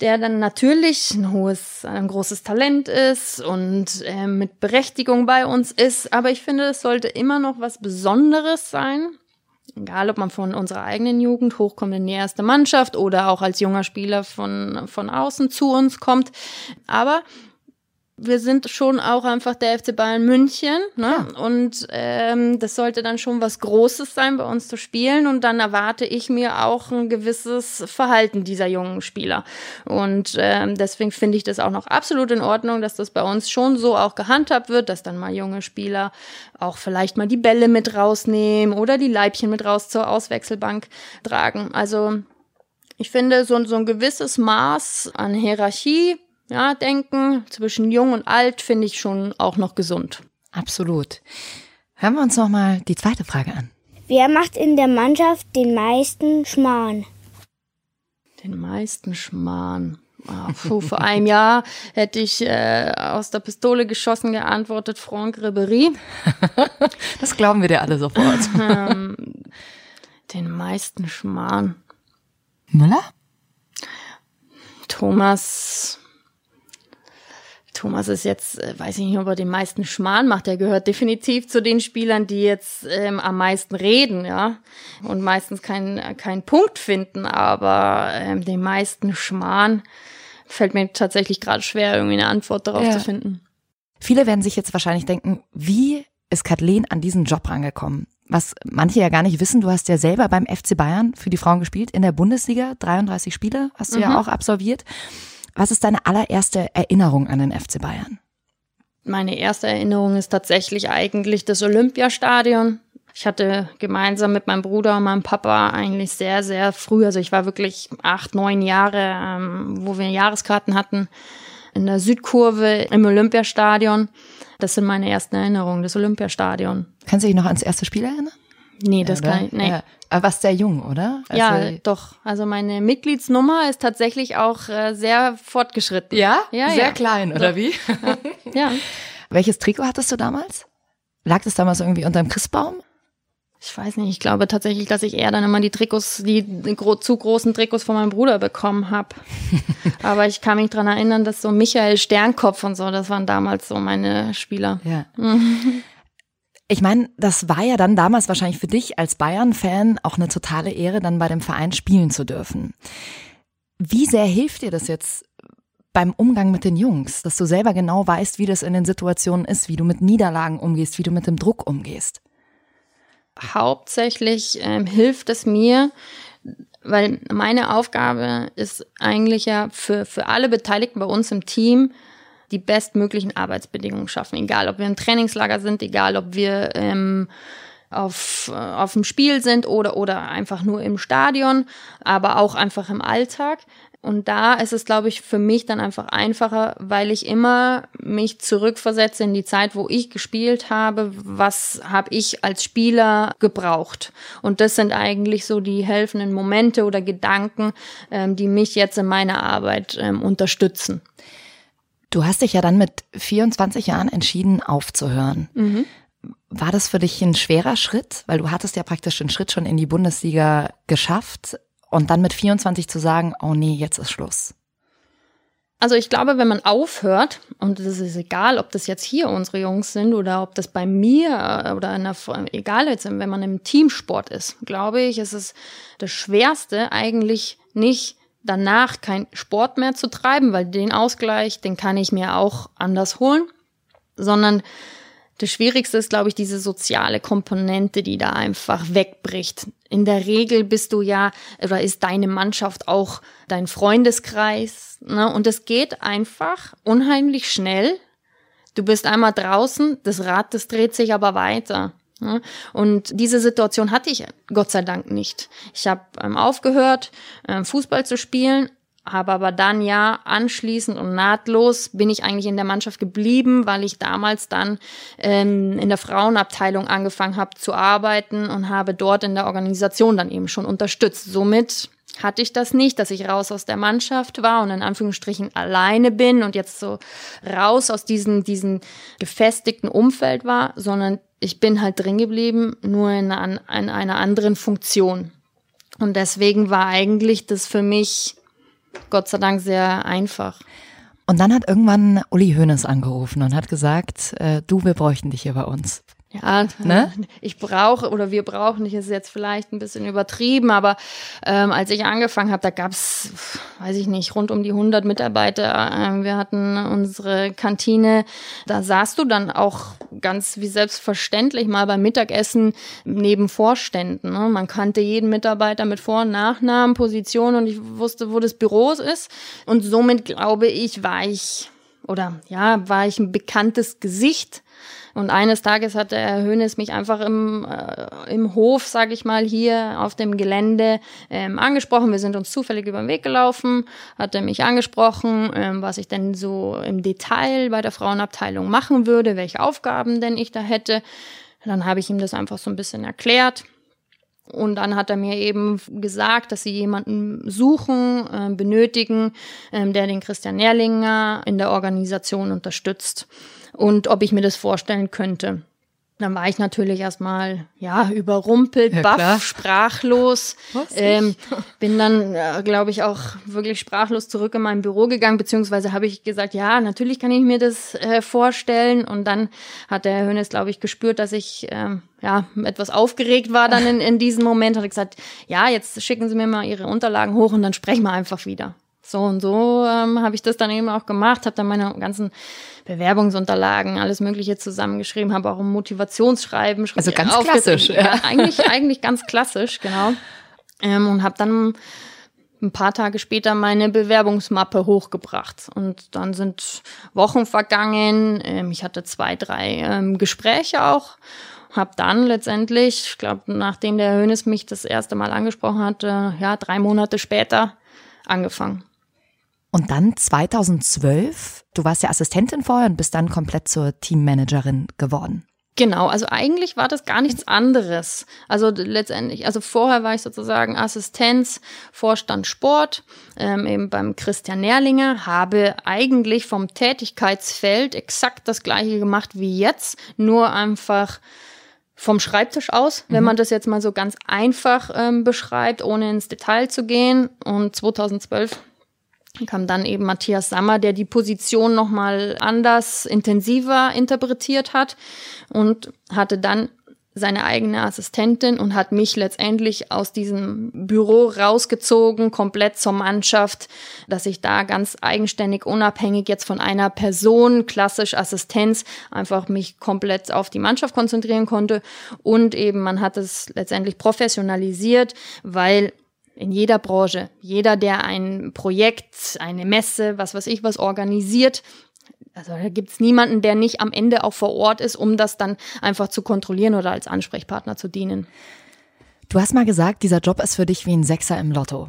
der dann natürlich ein hohes, ein großes Talent ist und äh, mit Berechtigung bei uns ist. Aber ich finde, es sollte immer noch was Besonderes sein. Egal, ob man von unserer eigenen Jugend hochkommt in die erste Mannschaft oder auch als junger Spieler von, von außen zu uns kommt. Aber wir sind schon auch einfach der FC Bayern München, ne? Ja. Und ähm, das sollte dann schon was Großes sein, bei uns zu spielen. Und dann erwarte ich mir auch ein gewisses Verhalten dieser jungen Spieler. Und ähm, deswegen finde ich das auch noch absolut in Ordnung, dass das bei uns schon so auch gehandhabt wird, dass dann mal junge Spieler auch vielleicht mal die Bälle mit rausnehmen oder die Leibchen mit raus zur Auswechselbank tragen. Also ich finde, so, so ein gewisses Maß an Hierarchie ja, denken zwischen jung und alt finde ich schon auch noch gesund.
Absolut. Hören wir uns noch mal die zweite Frage an.
Wer macht in der Mannschaft den meisten Schmarrn?
Den meisten Schmarrn. Oh, puh, vor einem Jahr hätte ich äh, aus der Pistole geschossen geantwortet, Franck Ribery.
das glauben wir dir alle sofort. ähm,
den meisten Schmarrn.
Müller?
Thomas Thomas ist jetzt, äh, weiß ich nicht, ob er den meisten Schmarrn macht. Er gehört definitiv zu den Spielern, die jetzt ähm, am meisten reden, ja. Und meistens keinen keinen Punkt finden, aber ähm, den meisten Schmarrn fällt mir tatsächlich gerade schwer, irgendwie eine Antwort darauf ja. zu finden.
Viele werden sich jetzt wahrscheinlich denken, wie ist Kathleen an diesen Job rangekommen? Was manche ja gar nicht wissen, du hast ja selber beim FC Bayern für die Frauen gespielt in der Bundesliga, 33 Spiele hast du mhm. ja auch absolviert. Was ist deine allererste Erinnerung an den FC Bayern?
Meine erste Erinnerung ist tatsächlich eigentlich das Olympiastadion. Ich hatte gemeinsam mit meinem Bruder und meinem Papa eigentlich sehr, sehr früh, also ich war wirklich acht, neun Jahre, ähm, wo wir Jahreskarten hatten, in der Südkurve im Olympiastadion. Das sind meine ersten Erinnerungen, das Olympiastadion.
Kannst du dich noch ans erste Spiel erinnern?
Nee, das ja, kann ich, nee.
Ja. Aber warst sehr jung, oder?
Also ja, doch. Also meine Mitgliedsnummer ist tatsächlich auch äh, sehr fortgeschritten.
Ja? Ja, Sehr ja. klein, oder
doch.
wie?
Ja. ja.
Welches Trikot hattest du damals? Lag das damals irgendwie unterm Christbaum?
Ich weiß nicht, ich glaube tatsächlich, dass ich eher dann immer die Trikots, die zu großen Trikots von meinem Bruder bekommen habe. Aber ich kann mich dran erinnern, dass so Michael Sternkopf und so, das waren damals so meine Spieler.
Ja. Ich meine, das war ja dann damals wahrscheinlich für dich als Bayern-Fan auch eine totale Ehre, dann bei dem Verein spielen zu dürfen. Wie sehr hilft dir das jetzt beim Umgang mit den Jungs, dass du selber genau weißt, wie das in den Situationen ist, wie du mit Niederlagen umgehst, wie du mit dem Druck umgehst?
Hauptsächlich ähm, hilft es mir, weil meine Aufgabe ist eigentlich ja für, für alle Beteiligten bei uns im Team, die bestmöglichen Arbeitsbedingungen schaffen. Egal, ob wir im Trainingslager sind, egal, ob wir ähm, auf, äh, auf dem Spiel sind oder, oder einfach nur im Stadion, aber auch einfach im Alltag. Und da ist es, glaube ich, für mich dann einfach einfacher, weil ich immer mich zurückversetze in die Zeit, wo ich gespielt habe. Was habe ich als Spieler gebraucht? Und das sind eigentlich so die helfenden Momente oder Gedanken, ähm, die mich jetzt in meiner Arbeit ähm, unterstützen.
Du hast dich ja dann mit 24 Jahren entschieden, aufzuhören.
Mhm.
War das für dich ein schwerer Schritt? Weil du hattest ja praktisch den Schritt schon in die Bundesliga geschafft und dann mit 24 zu sagen, oh nee, jetzt ist Schluss.
Also ich glaube, wenn man aufhört, und das ist egal, ob das jetzt hier unsere Jungs sind oder ob das bei mir oder in einer, egal jetzt, wenn man im Teamsport ist, glaube ich, ist es das Schwerste eigentlich nicht danach kein Sport mehr zu treiben, weil den Ausgleich, den kann ich mir auch anders holen, sondern das Schwierigste ist, glaube ich, diese soziale Komponente, die da einfach wegbricht. In der Regel bist du ja, oder ist deine Mannschaft auch dein Freundeskreis. Ne? Und es geht einfach unheimlich schnell. Du bist einmal draußen, das Rad, das dreht sich aber weiter. Ne? Und diese Situation hatte ich Gott sei Dank nicht. Ich habe ähm, aufgehört, ähm, Fußball zu spielen, habe aber dann ja anschließend und nahtlos bin ich eigentlich in der Mannschaft geblieben, weil ich damals dann ähm, in der Frauenabteilung angefangen habe zu arbeiten und habe dort in der Organisation dann eben schon unterstützt. Somit hatte ich das nicht, dass ich raus aus der Mannschaft war und in Anführungsstrichen alleine bin und jetzt so raus aus diesem, diesem gefestigten Umfeld war, sondern ich bin halt drin geblieben, nur in einer, in einer anderen Funktion. Und deswegen war eigentlich das für mich Gott sei Dank sehr einfach.
Und dann hat irgendwann Uli Hoeneß angerufen und hat gesagt, äh, du, wir bräuchten dich hier bei uns.
Ja, ne? ich brauche oder wir brauchen nicht, ist jetzt vielleicht ein bisschen übertrieben, aber ähm, als ich angefangen habe, da gab's, weiß ich nicht, rund um die 100 Mitarbeiter. Ähm, wir hatten unsere Kantine, da saßt du dann auch ganz wie selbstverständlich mal beim Mittagessen neben Vorständen. Ne? Man kannte jeden Mitarbeiter mit Vor- und Nachnamen, Position und ich wusste, wo das Büro ist. Und somit glaube ich, war ich oder ja, war ich ein bekanntes Gesicht und eines Tages hat der Herr Hönes mich einfach im, äh, im Hof, sage ich mal, hier auf dem Gelände ähm, angesprochen. Wir sind uns zufällig über den Weg gelaufen, hat er mich angesprochen, ähm, was ich denn so im Detail bei der Frauenabteilung machen würde, welche Aufgaben denn ich da hätte. Dann habe ich ihm das einfach so ein bisschen erklärt. Und dann hat er mir eben gesagt, dass sie jemanden suchen, äh, benötigen, äh, der den Christian Nährlinger in der Organisation unterstützt und ob ich mir das vorstellen könnte. Dann war ich natürlich erstmal ja überrumpelt, ja, baff, klar. sprachlos. Ähm, bin dann, äh, glaube ich, auch wirklich sprachlos zurück in mein Büro gegangen, beziehungsweise habe ich gesagt, ja, natürlich kann ich mir das äh, vorstellen. Und dann hat der Herr Hönes, glaube ich, gespürt, dass ich ähm, ja etwas aufgeregt war dann in, in diesem Moment. Hat gesagt, ja, jetzt schicken Sie mir mal Ihre Unterlagen hoch und dann sprechen wir einfach wieder. So und so ähm, habe ich das dann eben auch gemacht, habe dann meine ganzen Bewerbungsunterlagen, alles Mögliche zusammengeschrieben, habe auch ein Motivationsschreiben.
Also ganz klassisch.
Ja. ja. eigentlich, eigentlich ganz klassisch, genau. Ähm, und habe dann ein paar Tage später meine Bewerbungsmappe hochgebracht. Und dann sind Wochen vergangen. Ähm, ich hatte zwei, drei ähm, Gespräche auch. Habe dann letztendlich, ich glaube, nachdem der Hönes mich das erste Mal angesprochen hatte, ja, drei Monate später angefangen.
Und dann 2012, du warst ja Assistentin vorher und bist dann komplett zur Teammanagerin geworden.
Genau, also eigentlich war das gar nichts anderes. Also letztendlich, also vorher war ich sozusagen Assistenz, Vorstand Sport, ähm, eben beim Christian Nährlinger, habe eigentlich vom Tätigkeitsfeld exakt das gleiche gemacht wie jetzt, nur einfach vom Schreibtisch aus, wenn mhm. man das jetzt mal so ganz einfach ähm, beschreibt, ohne ins Detail zu gehen. Und 2012 kam dann eben Matthias Sammer, der die Position nochmal anders, intensiver interpretiert hat und hatte dann seine eigene Assistentin und hat mich letztendlich aus diesem Büro rausgezogen, komplett zur Mannschaft, dass ich da ganz eigenständig, unabhängig jetzt von einer Person, klassisch Assistenz, einfach mich komplett auf die Mannschaft konzentrieren konnte. Und eben, man hat es letztendlich professionalisiert, weil in jeder Branche. Jeder, der ein Projekt, eine Messe, was weiß ich, was organisiert, also da gibt's niemanden, der nicht am Ende auch vor Ort ist, um das dann einfach zu kontrollieren oder als Ansprechpartner zu dienen.
Du hast mal gesagt, dieser Job ist für dich wie ein Sechser im Lotto.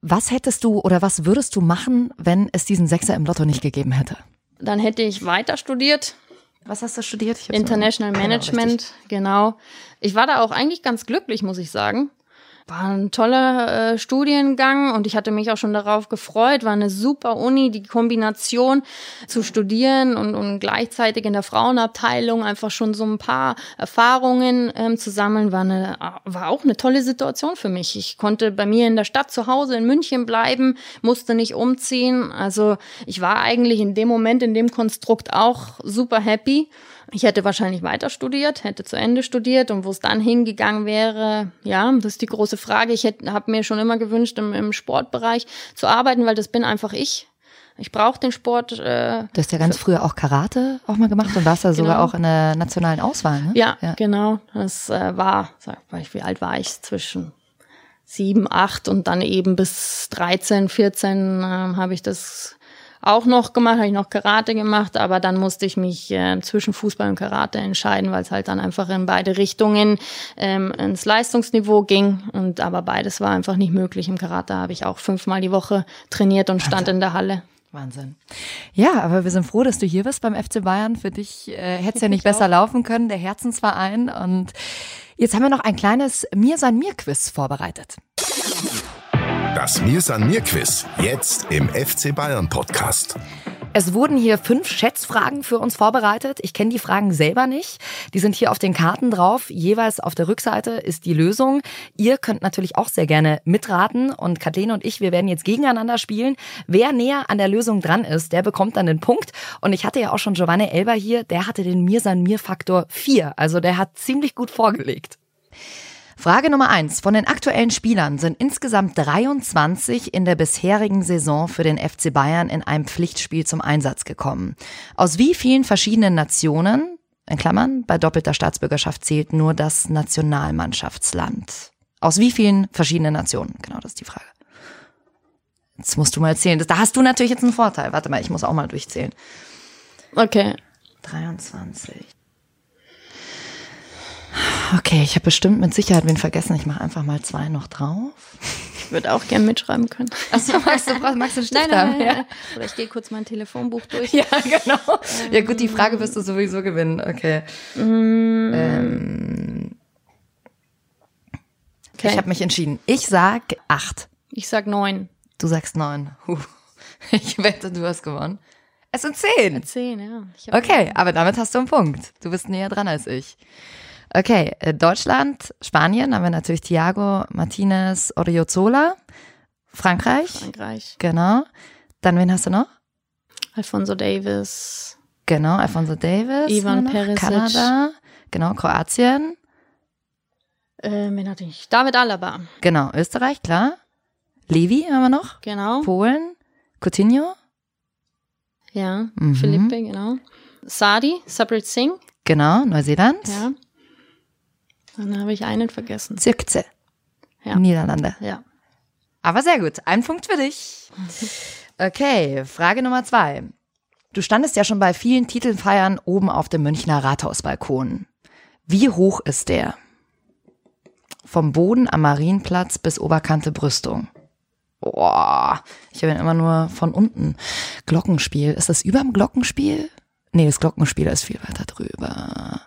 Was hättest du oder was würdest du machen, wenn es diesen Sechser im Lotto nicht gegeben hätte?
Dann hätte ich weiter studiert.
Was hast du studiert?
International Management, genau, genau. Ich war da auch eigentlich ganz glücklich, muss ich sagen War ein toller äh, Studiengang und ich hatte mich auch schon darauf gefreut. War eine super Uni, die Kombination zu studieren und, und gleichzeitig in der Frauenabteilung einfach schon so ein paar Erfahrungen ähm, zu sammeln, war, eine, war auch eine tolle Situation für mich. Ich konnte bei mir in der Stadt zu Hause in München bleiben, musste nicht umziehen. Also ich war eigentlich in dem Moment, in dem Konstrukt auch super happy. Ich hätte wahrscheinlich weiter studiert, hätte zu Ende studiert und wo es dann hingegangen wäre, ja, das ist die große Frage. Ich habe mir schon immer gewünscht, im, im Sportbereich zu arbeiten, weil das bin einfach ich. Ich brauche den Sport. Äh,
du hast ja ganz früher auch Karate auch mal gemacht und warst ja genau. sogar auch in der nationalen Auswahl, ne?
Ja, ja. genau. Das äh, war, sag ich, wie alt war ich? Zwischen sieben, acht und dann eben bis 13, 14 äh, habe ich das auch noch gemacht, habe ich noch Karate gemacht, aber dann musste ich mich äh, zwischen Fußball und Karate entscheiden, weil es halt dann einfach in beide Richtungen ähm, ins Leistungsniveau ging. Und aber beides war einfach nicht möglich. Im Karate habe ich auch fünfmal die Woche trainiert und stand in der Halle.
Wahnsinn. Ja, aber wir sind froh, dass du hier bist beim FC Bayern. Für dich äh, hätte es ja nicht besser laufen können, der Herzensverein. Und jetzt haben wir noch ein kleines Mir sein Mir Quiz vorbereitet.
Das Mir san mir Quiz. Jetzt im FC Bayern Podcast.
Es wurden hier fünf Schätzfragen für uns vorbereitet. Ich kenne die Fragen selber nicht. Die sind hier auf den Karten drauf. Jeweils auf der Rückseite ist die Lösung. Ihr könnt natürlich auch sehr gerne mitraten. Und Kathleen und ich, wir werden jetzt gegeneinander spielen. Wer näher an der Lösung dran ist, der bekommt dann den Punkt. Und ich hatte ja auch schon Giovanni Elber hier. Der hatte den Mir-San-Mir-Faktor 4. Also der hat ziemlich gut vorgelegt. Frage Nummer eins. Von den aktuellen Spielern sind insgesamt 23 in der bisherigen Saison für den FC Bayern in einem Pflichtspiel zum Einsatz gekommen. Aus wie vielen verschiedenen Nationen, in Klammern, bei doppelter Staatsbürgerschaft zählt nur das Nationalmannschaftsland. Aus wie vielen verschiedenen Nationen? Genau, das ist die Frage. Jetzt musst du mal erzählen. Da hast du natürlich jetzt einen Vorteil. Warte mal, ich muss auch mal durchzählen.
Okay.
23. Okay, ich habe bestimmt mit Sicherheit wen vergessen. Ich mache einfach mal zwei noch drauf.
Ich würde auch gern mitschreiben können.
Achso, magst du, magst du einen Stift
nein, nein,
haben?
Nein, ja. Oder ich gehe kurz mein Telefonbuch durch.
Ja, genau. Ja gut, die Frage wirst du sowieso gewinnen. Okay. Mm. Ähm. okay. Ich habe mich entschieden. Ich sag acht.
Ich sag neun.
Du sagst neun. Huh. Ich wette, du hast gewonnen. Es sind zehn.
Zehn, ja.
Okay, aber damit hast du einen Punkt. Du bist näher dran als ich. Okay, äh, Deutschland, Spanien haben wir natürlich Thiago Martinez Oriozola. Frankreich.
Frankreich.
Genau. Dann wen hast du noch?
Alfonso Davis.
Genau, Alfonso Davis.
Ivan Perisic.
Kanada. Genau, Kroatien.
Äh, wen hatte ich? David Alaba.
Genau, Österreich, klar. Levi haben wir noch.
Genau.
Polen. Coutinho.
Ja, mhm. Philippe, genau. Sadi, Sabrit Singh.
Genau, Neuseeland.
Ja. Dann habe ich einen vergessen.
Zirkze. Ja. Niederlande.
Ja.
Aber sehr gut. Ein Punkt für dich. Okay, Frage Nummer zwei. Du standest ja schon bei vielen Titelfeiern oben auf dem Münchner Rathausbalkon. Wie hoch ist der? Vom Boden am Marienplatz bis Oberkante Brüstung. Boah, ich habe ihn immer nur von unten. Glockenspiel. Ist das über dem Glockenspiel? Nee, das Glockenspiel ist viel weiter drüber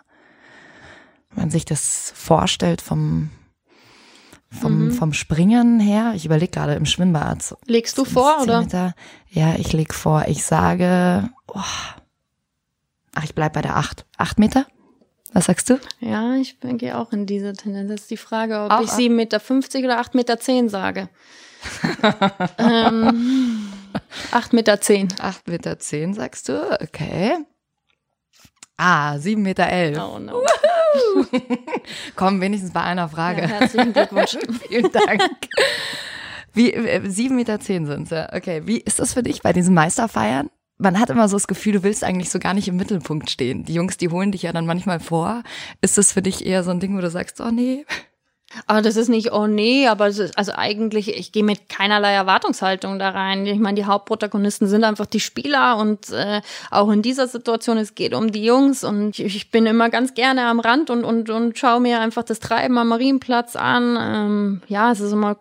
man sich das vorstellt vom, vom, mhm. vom Springen her. Ich überlege gerade im Schwimmbad.
Legst du vor, oder?
Meter. Ja, ich leg vor. Ich sage, oh, ach, ich bleib bei der acht. Acht Meter? Was sagst du?
Ja, ich gehe auch in diese Tendenz. Das ist die Frage, ob auch ich 7,50 Meter oder 8,10 Meter zehn sage. ähm, 8,10 Meter. Zehn.
8,10 Meter zehn sagst du? Okay. Ah, 7,11 Meter. Elf.
Oh no.
Komm, wenigstens bei einer Frage. Ja,
herzlichen Glückwunsch.
Vielen Dank. Wie, äh, 7,10 Meter zehn sind's, ja. Okay. Wie ist das für dich bei diesen Meisterfeiern? Man hat immer so das Gefühl, du willst eigentlich so gar nicht im Mittelpunkt stehen. Die Jungs, die holen dich ja dann manchmal vor. Ist das für dich eher so ein Ding, wo du sagst, oh nee,
aber das ist nicht, oh nee, aber ist, also eigentlich, ich gehe mit keinerlei Erwartungshaltung da rein. Ich meine, die Hauptprotagonisten sind einfach die Spieler und äh, auch in dieser Situation, es geht um die Jungs und ich, ich bin immer ganz gerne am Rand und, und, und schaue mir einfach das Treiben am Marienplatz an. Ähm, ja, es ist immer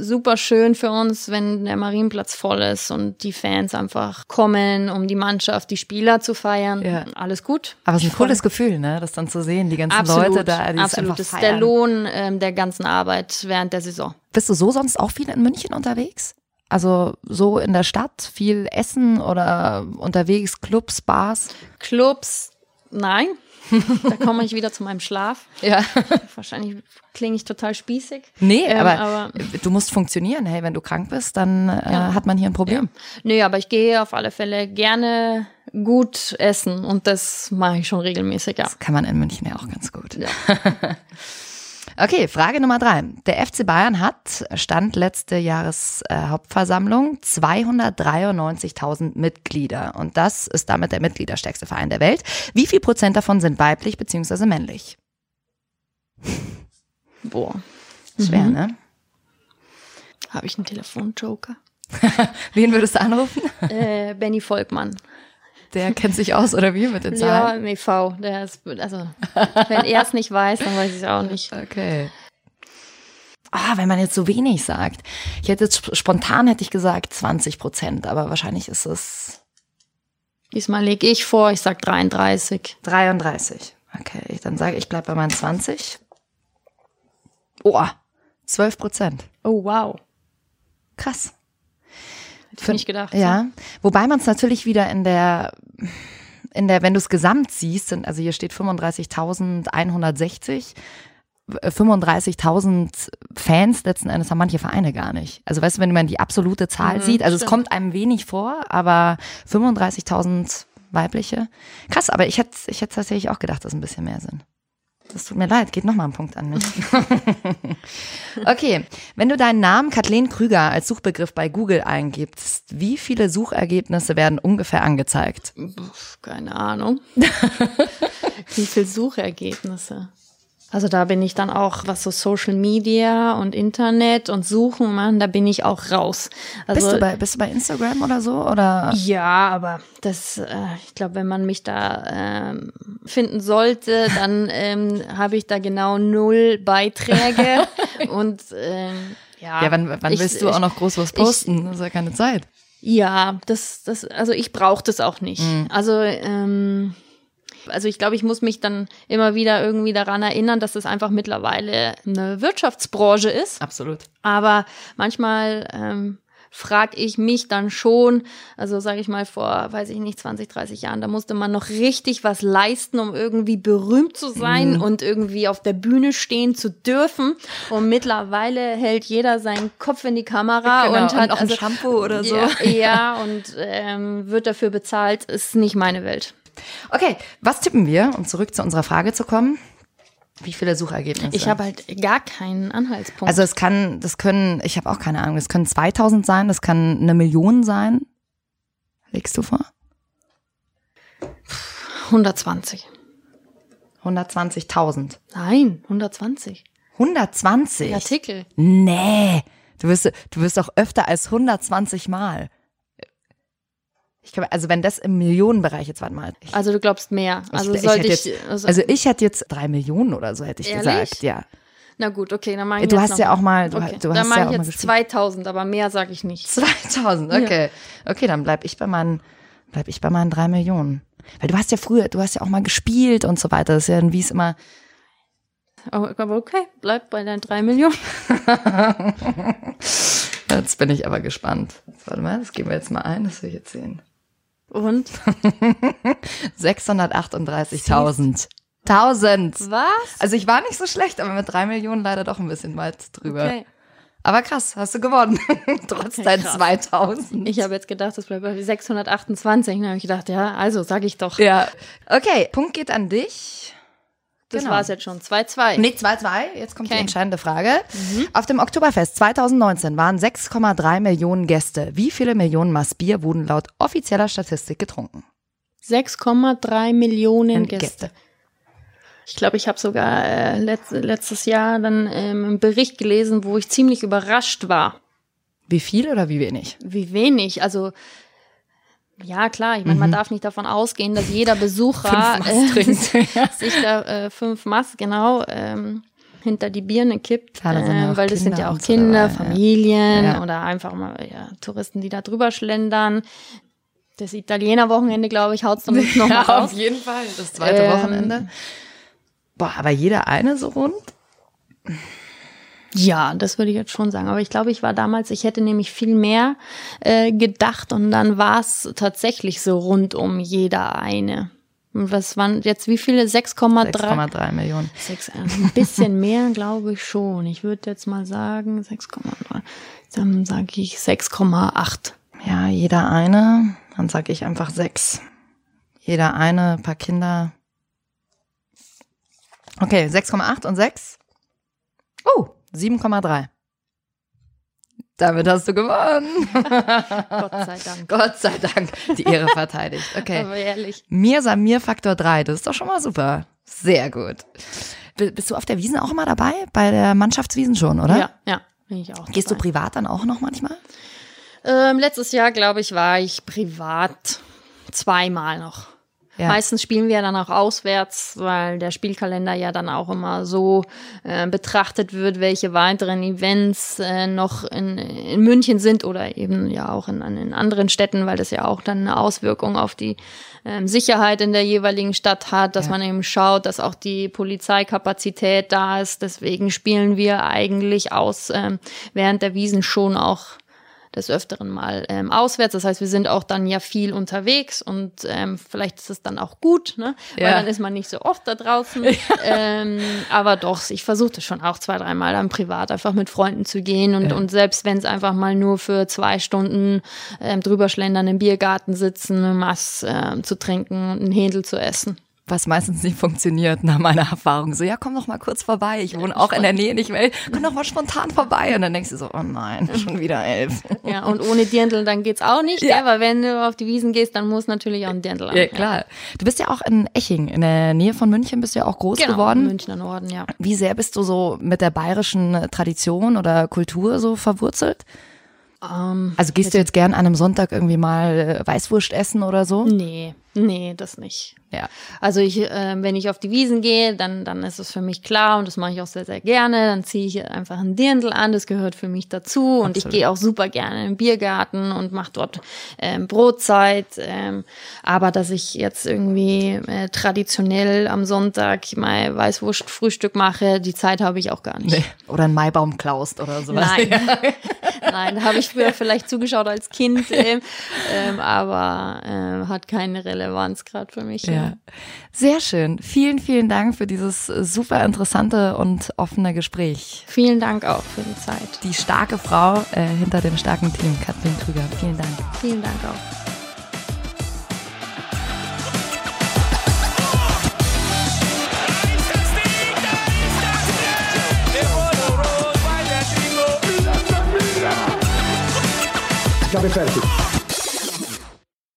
super schön für uns, wenn der Marienplatz voll ist und die Fans einfach kommen, um die Mannschaft, die Spieler zu feiern. Ja. Alles gut.
Aber es ist ein cooles Gefühl, ne, das dann zu sehen, die ganzen absolut, Leute da, die
absolut. Es einfach feiern. Das ist der Lohn, ähm, der der ganzen Arbeit während der Saison.
Bist du so sonst auch viel in München unterwegs? Also so in der Stadt, viel essen oder unterwegs, Clubs, Bars?
Clubs, nein. da komme ich wieder zu meinem Schlaf.
Ja.
Wahrscheinlich klinge ich total spießig.
Nee,
Ähm,
aber,
aber-
du musst funktionieren. Hey, wenn du krank bist, dann äh, hat man hier ein Problem.
Nee, aber ich gehe auf alle Fälle gerne gut essen und das mache ich schon regelmäßig, ja.
Das kann man in München ja auch ganz gut. Okay, Frage Nummer drei. Der FC Bayern hat, Stand letzte Jahreshauptversammlung, 293.000 Mitglieder. Und das ist damit der mitgliederstärkste Verein der Welt. Wie viel Prozent davon sind weiblich bzw. männlich?
Boah,
Schwer, ne?
habe ich einen Telefonjoker?
Wen würdest du anrufen?
äh, Benny Volkmann.
Der kennt sich aus, oder wie, mit den
Ja,
Zahlen?
im EV. Der ist, also, wenn er es nicht weiß, dann weiß ich es auch nicht.
Okay. Ah, wenn man jetzt so wenig sagt. Ich hätte jetzt sp- spontan hätte ich gesagt 20 Prozent, aber wahrscheinlich ist es
Diesmal lege ich vor, ich sag 33.
33. Okay, dann sage ich, bleib bei meinen 20. Oh, 12 Prozent.
Oh, wow.
Krass.
Hätte ich nicht gedacht.
Ja, wobei man es natürlich wieder in der, in der, wenn du es gesamt siehst, sind, also hier steht 35.160, äh, 35.000 Fans letzten Endes haben manche Vereine gar nicht. Also weißt du, wenn man die absolute Zahl sieht, also es
stimmt.
kommt einem wenig vor, aber 35.000 weibliche. Krass, aber ich hätte ich hätte tatsächlich auch gedacht, dass ein bisschen mehr sind. Das tut mir leid, geht nochmal ein Punkt an mich. okay, wenn du deinen Namen Kathleen Krüger als Suchbegriff bei Google eingibst, wie viele Suchergebnisse werden ungefähr angezeigt?
Keine Ahnung. Wie viel Suchergebnisse? Also da bin ich dann auch, was so Social Media und Internet und Suchen machen, da bin ich auch raus. Also,
Bist du bei, bist du bei Instagram oder so? Oder?
Ja, aber das, äh, ich glaube, wenn man mich da ähm, finden sollte, dann ähm, habe ich da genau null Beiträge und ähm, ja.
Ja, wann, wann
ich-
willst du auch noch groß was posten? das ist ja keine Zeit.
Ja, das, das, also ich brauche das auch nicht.
Mhm.
Also, ähm, also ich glaube, ich muss mich dann immer wieder irgendwie daran erinnern, dass es einfach mittlerweile eine Wirtschaftsbranche ist.
Absolut.
Aber manchmal ähm, frage ich mich dann schon, also sage ich mal vor, weiß ich nicht, 20, 30 Jahren, da musste man noch richtig was leisten, um irgendwie berühmt zu sein und irgendwie auf der Bühne stehen zu dürfen. Und mittlerweile hält jeder seinen Kopf in die Kamera
Genau,
und
und
hat
noch ein
also,
Shampoo oder so.
Ja, ja und ähm, wird dafür bezahlt, ist nicht meine Welt.
Okay, was tippen wir, um zurück zu unserer Frage zu kommen? Wie viele Suchergebnisse?
Ich habe halt gar keinen Anhaltspunkt.
Also es kann, das können, ich habe auch keine Ahnung, das können 2000 sein, das kann eine Million sein. Legst du vor?
120.
120.000.
Nein, 120.
120?
Die Artikel.
Nee, du wirst, du wirst auch öfter als 120 Mal. Ich glaube, also wenn das im Millionenbereich jetzt, warte mal. Ich,
Also du glaubst mehr. Also
ich,
sollte
hätte
ich,
jetzt,
also,
also ich hätte jetzt drei Millionen oder so, hätte ich
Ehrlich?
gesagt, ja.
na gut, okay, dann mache ich
Du
jetzt
hast ja auch mal- du
okay.
hast- du
dann
hast
mache
ja
ich
auch mal
jetzt
gespielt.
2000, aber mehr sage ich nicht.
2000, okay. Okay, dann bleib ich bei meinen, bleib ich bei meinen drei Millionen. Weil du hast ja früher, du hast ja auch mal gespielt und so weiter. Das ist ja ein, wie es immer,
Aber, aber okay, bleib bei deinen drei Millionen.
jetzt bin ich aber gespannt. Warte mal, das geben wir jetzt mal ein, das will ich jetzt sehen.
Und?
638.000. 1000.
Was?
Also ich war nicht so schlecht, aber mit drei Millionen leider doch ein bisschen weit drüber.
Okay.
Aber krass, hast du gewonnen. Trotz
Okay,
deinen
krass.
2000.
Ich habe jetzt gedacht, das bleibt bei 628. Dann habe ich gedacht, ja, also sage ich doch.
ja. Okay, Punkt geht an dich.
Das
genau.
war's jetzt schon. 2-2.
Nee, 2-2. Jetzt kommt die
Okay.
entscheidende Frage. Auf dem Oktoberfest 2019 waren 6,3 Millionen Gäste. Wie viele Millionen Maß Bier wurden laut offizieller Statistik getrunken?
6,3 Millionen
Gäste.
Gäste. Ich glaube, ich habe sogar äh, letzt, letztes Jahr dann ähm, einen Bericht gelesen, wo ich ziemlich überrascht war,
Wie viel oder wie wenig?
wie wenig. Also ja, klar, ich meine, man darf nicht davon ausgehen, dass jeder Besucher
Mhm.
Äh, sich da äh, fünf Maß genau ähm, hinter die Birne kippt,
Klar, da sind ja
ähm,
auch
weil das sind ja auch Kinder,
dabei, ja.
Familien
Ja.
oder einfach mal ja, Touristen, die da drüber schlendern. Das Italiener-Wochenende, glaube ich, haut's dann noch mal raus.
jeden Fall. Das zweite
Ähm,
Wochenende. Boah, aber jeder eine so rund?
Ja, das würde ich jetzt schon sagen. Aber ich glaube, ich war damals, ich hätte nämlich viel mehr äh, gedacht und dann war es tatsächlich so rund um jeder eine. Und was waren jetzt wie viele? 6,3?
6,3 Millionen.
6, ein bisschen mehr, glaube ich schon. Ich würde jetzt mal sagen 6,3. Dann sage ich 6,8.
Ja, jeder eine. Dann sage ich einfach 6. Jeder eine, paar Kinder. Okay, 6,8 und 6. Oh, 7,3. Damit hast du gewonnen.
Gott sei Dank.
Gott sei Dank. Die Ehre verteidigt. Okay.
Aber ehrlich.
Mir Samir Faktor 3. Das ist doch schon mal super. Sehr gut. Bist du auf der Wiesen auch immer dabei? Bei der Mannschaftswiesen schon, oder?
Ja, ja, bin ich auch.
Gehst du
dabei.
privat dann auch noch manchmal?
Ähm, letztes Jahr, glaube ich, war ich privat zweimal noch.
Ja.
Meistens spielen wir dann auch auswärts, weil der Spielkalender ja dann auch immer so äh, betrachtet wird, welche weiteren Events äh, noch in, in München sind oder eben ja auch in, in anderen Städten, weil das ja auch dann eine Auswirkung auf die ähm, Sicherheit in der jeweiligen Stadt hat, dass
Ja.
man eben schaut, dass auch die Polizeikapazität da ist. Deswegen spielen wir eigentlich aus ähm, während der Wiesen schon auch des Öfteren mal ähm, auswärts. Das heißt, wir sind auch dann ja viel unterwegs und ähm, vielleicht ist es dann auch gut, ne?
Ja.
Weil dann ist man nicht so oft da draußen. ähm, aber doch, ich versuche das schon auch zwei, dreimal dann privat einfach mit Freunden zu gehen und, und selbst wenn es einfach mal nur für zwei Stunden ähm, drüber schlendern, im Biergarten sitzen, was ähm, zu trinken und einen Händel zu essen.
Was meistens nicht funktioniert, nach meiner Erfahrung. So, ja, komm doch mal kurz vorbei. Ich wohne auch in der Nähe nicht mehr. Komm doch mal spontan vorbei. Und dann denkst du so, oh nein, schon wieder elf.
Ja, und ohne Dirndl dann geht's auch nicht,
Ja.
aber wenn du auf die Wiesen gehst, dann muss natürlich auch ein Dirndl an.
Ja, klar. Du bist ja auch in Eching, in der Nähe von München, bist du ja auch groß
Genau,
geworden.
Münchner Norden, ja.
Wie sehr bist du so mit der bayerischen Tradition oder Kultur so verwurzelt?
Ähm,
Also gehst du jetzt gern an einem Sonntag irgendwie mal äh, Weißwurst essen oder so?
Nee, nee, das nicht.
Ja.
Also ich, äh, wenn ich auf die Wiesen gehe, dann, dann ist es für mich klar und das mache ich auch sehr, sehr gerne. Dann ziehe ich einfach ein Dirndl an, das gehört für mich dazu. Und ich gehe auch super gerne in den Biergarten und mache dort ähm, Brotzeit. Ähm, aber dass ich jetzt irgendwie äh, traditionell am Sonntag mal Weißwurst-Frühstück mache, die Zeit habe ich auch gar nicht.
Nee. Oder einen Maibaum klaust oder sowas.
Nein, nein, da habe ich früher vielleicht zugeschaut als Kind, ähm, ähm, aber ähm, hat keine Relevanz gerade für mich.
Ja. Sehr schön. Vielen, vielen Dank für dieses äh, super interessante und offene Gespräch.
Vielen Dank auch für die Zeit.
Die starke Frau äh, hinter dem starken Team, Kathrin Krüger. Vielen Dank.
Vielen Dank auch.
Ich habe fertig.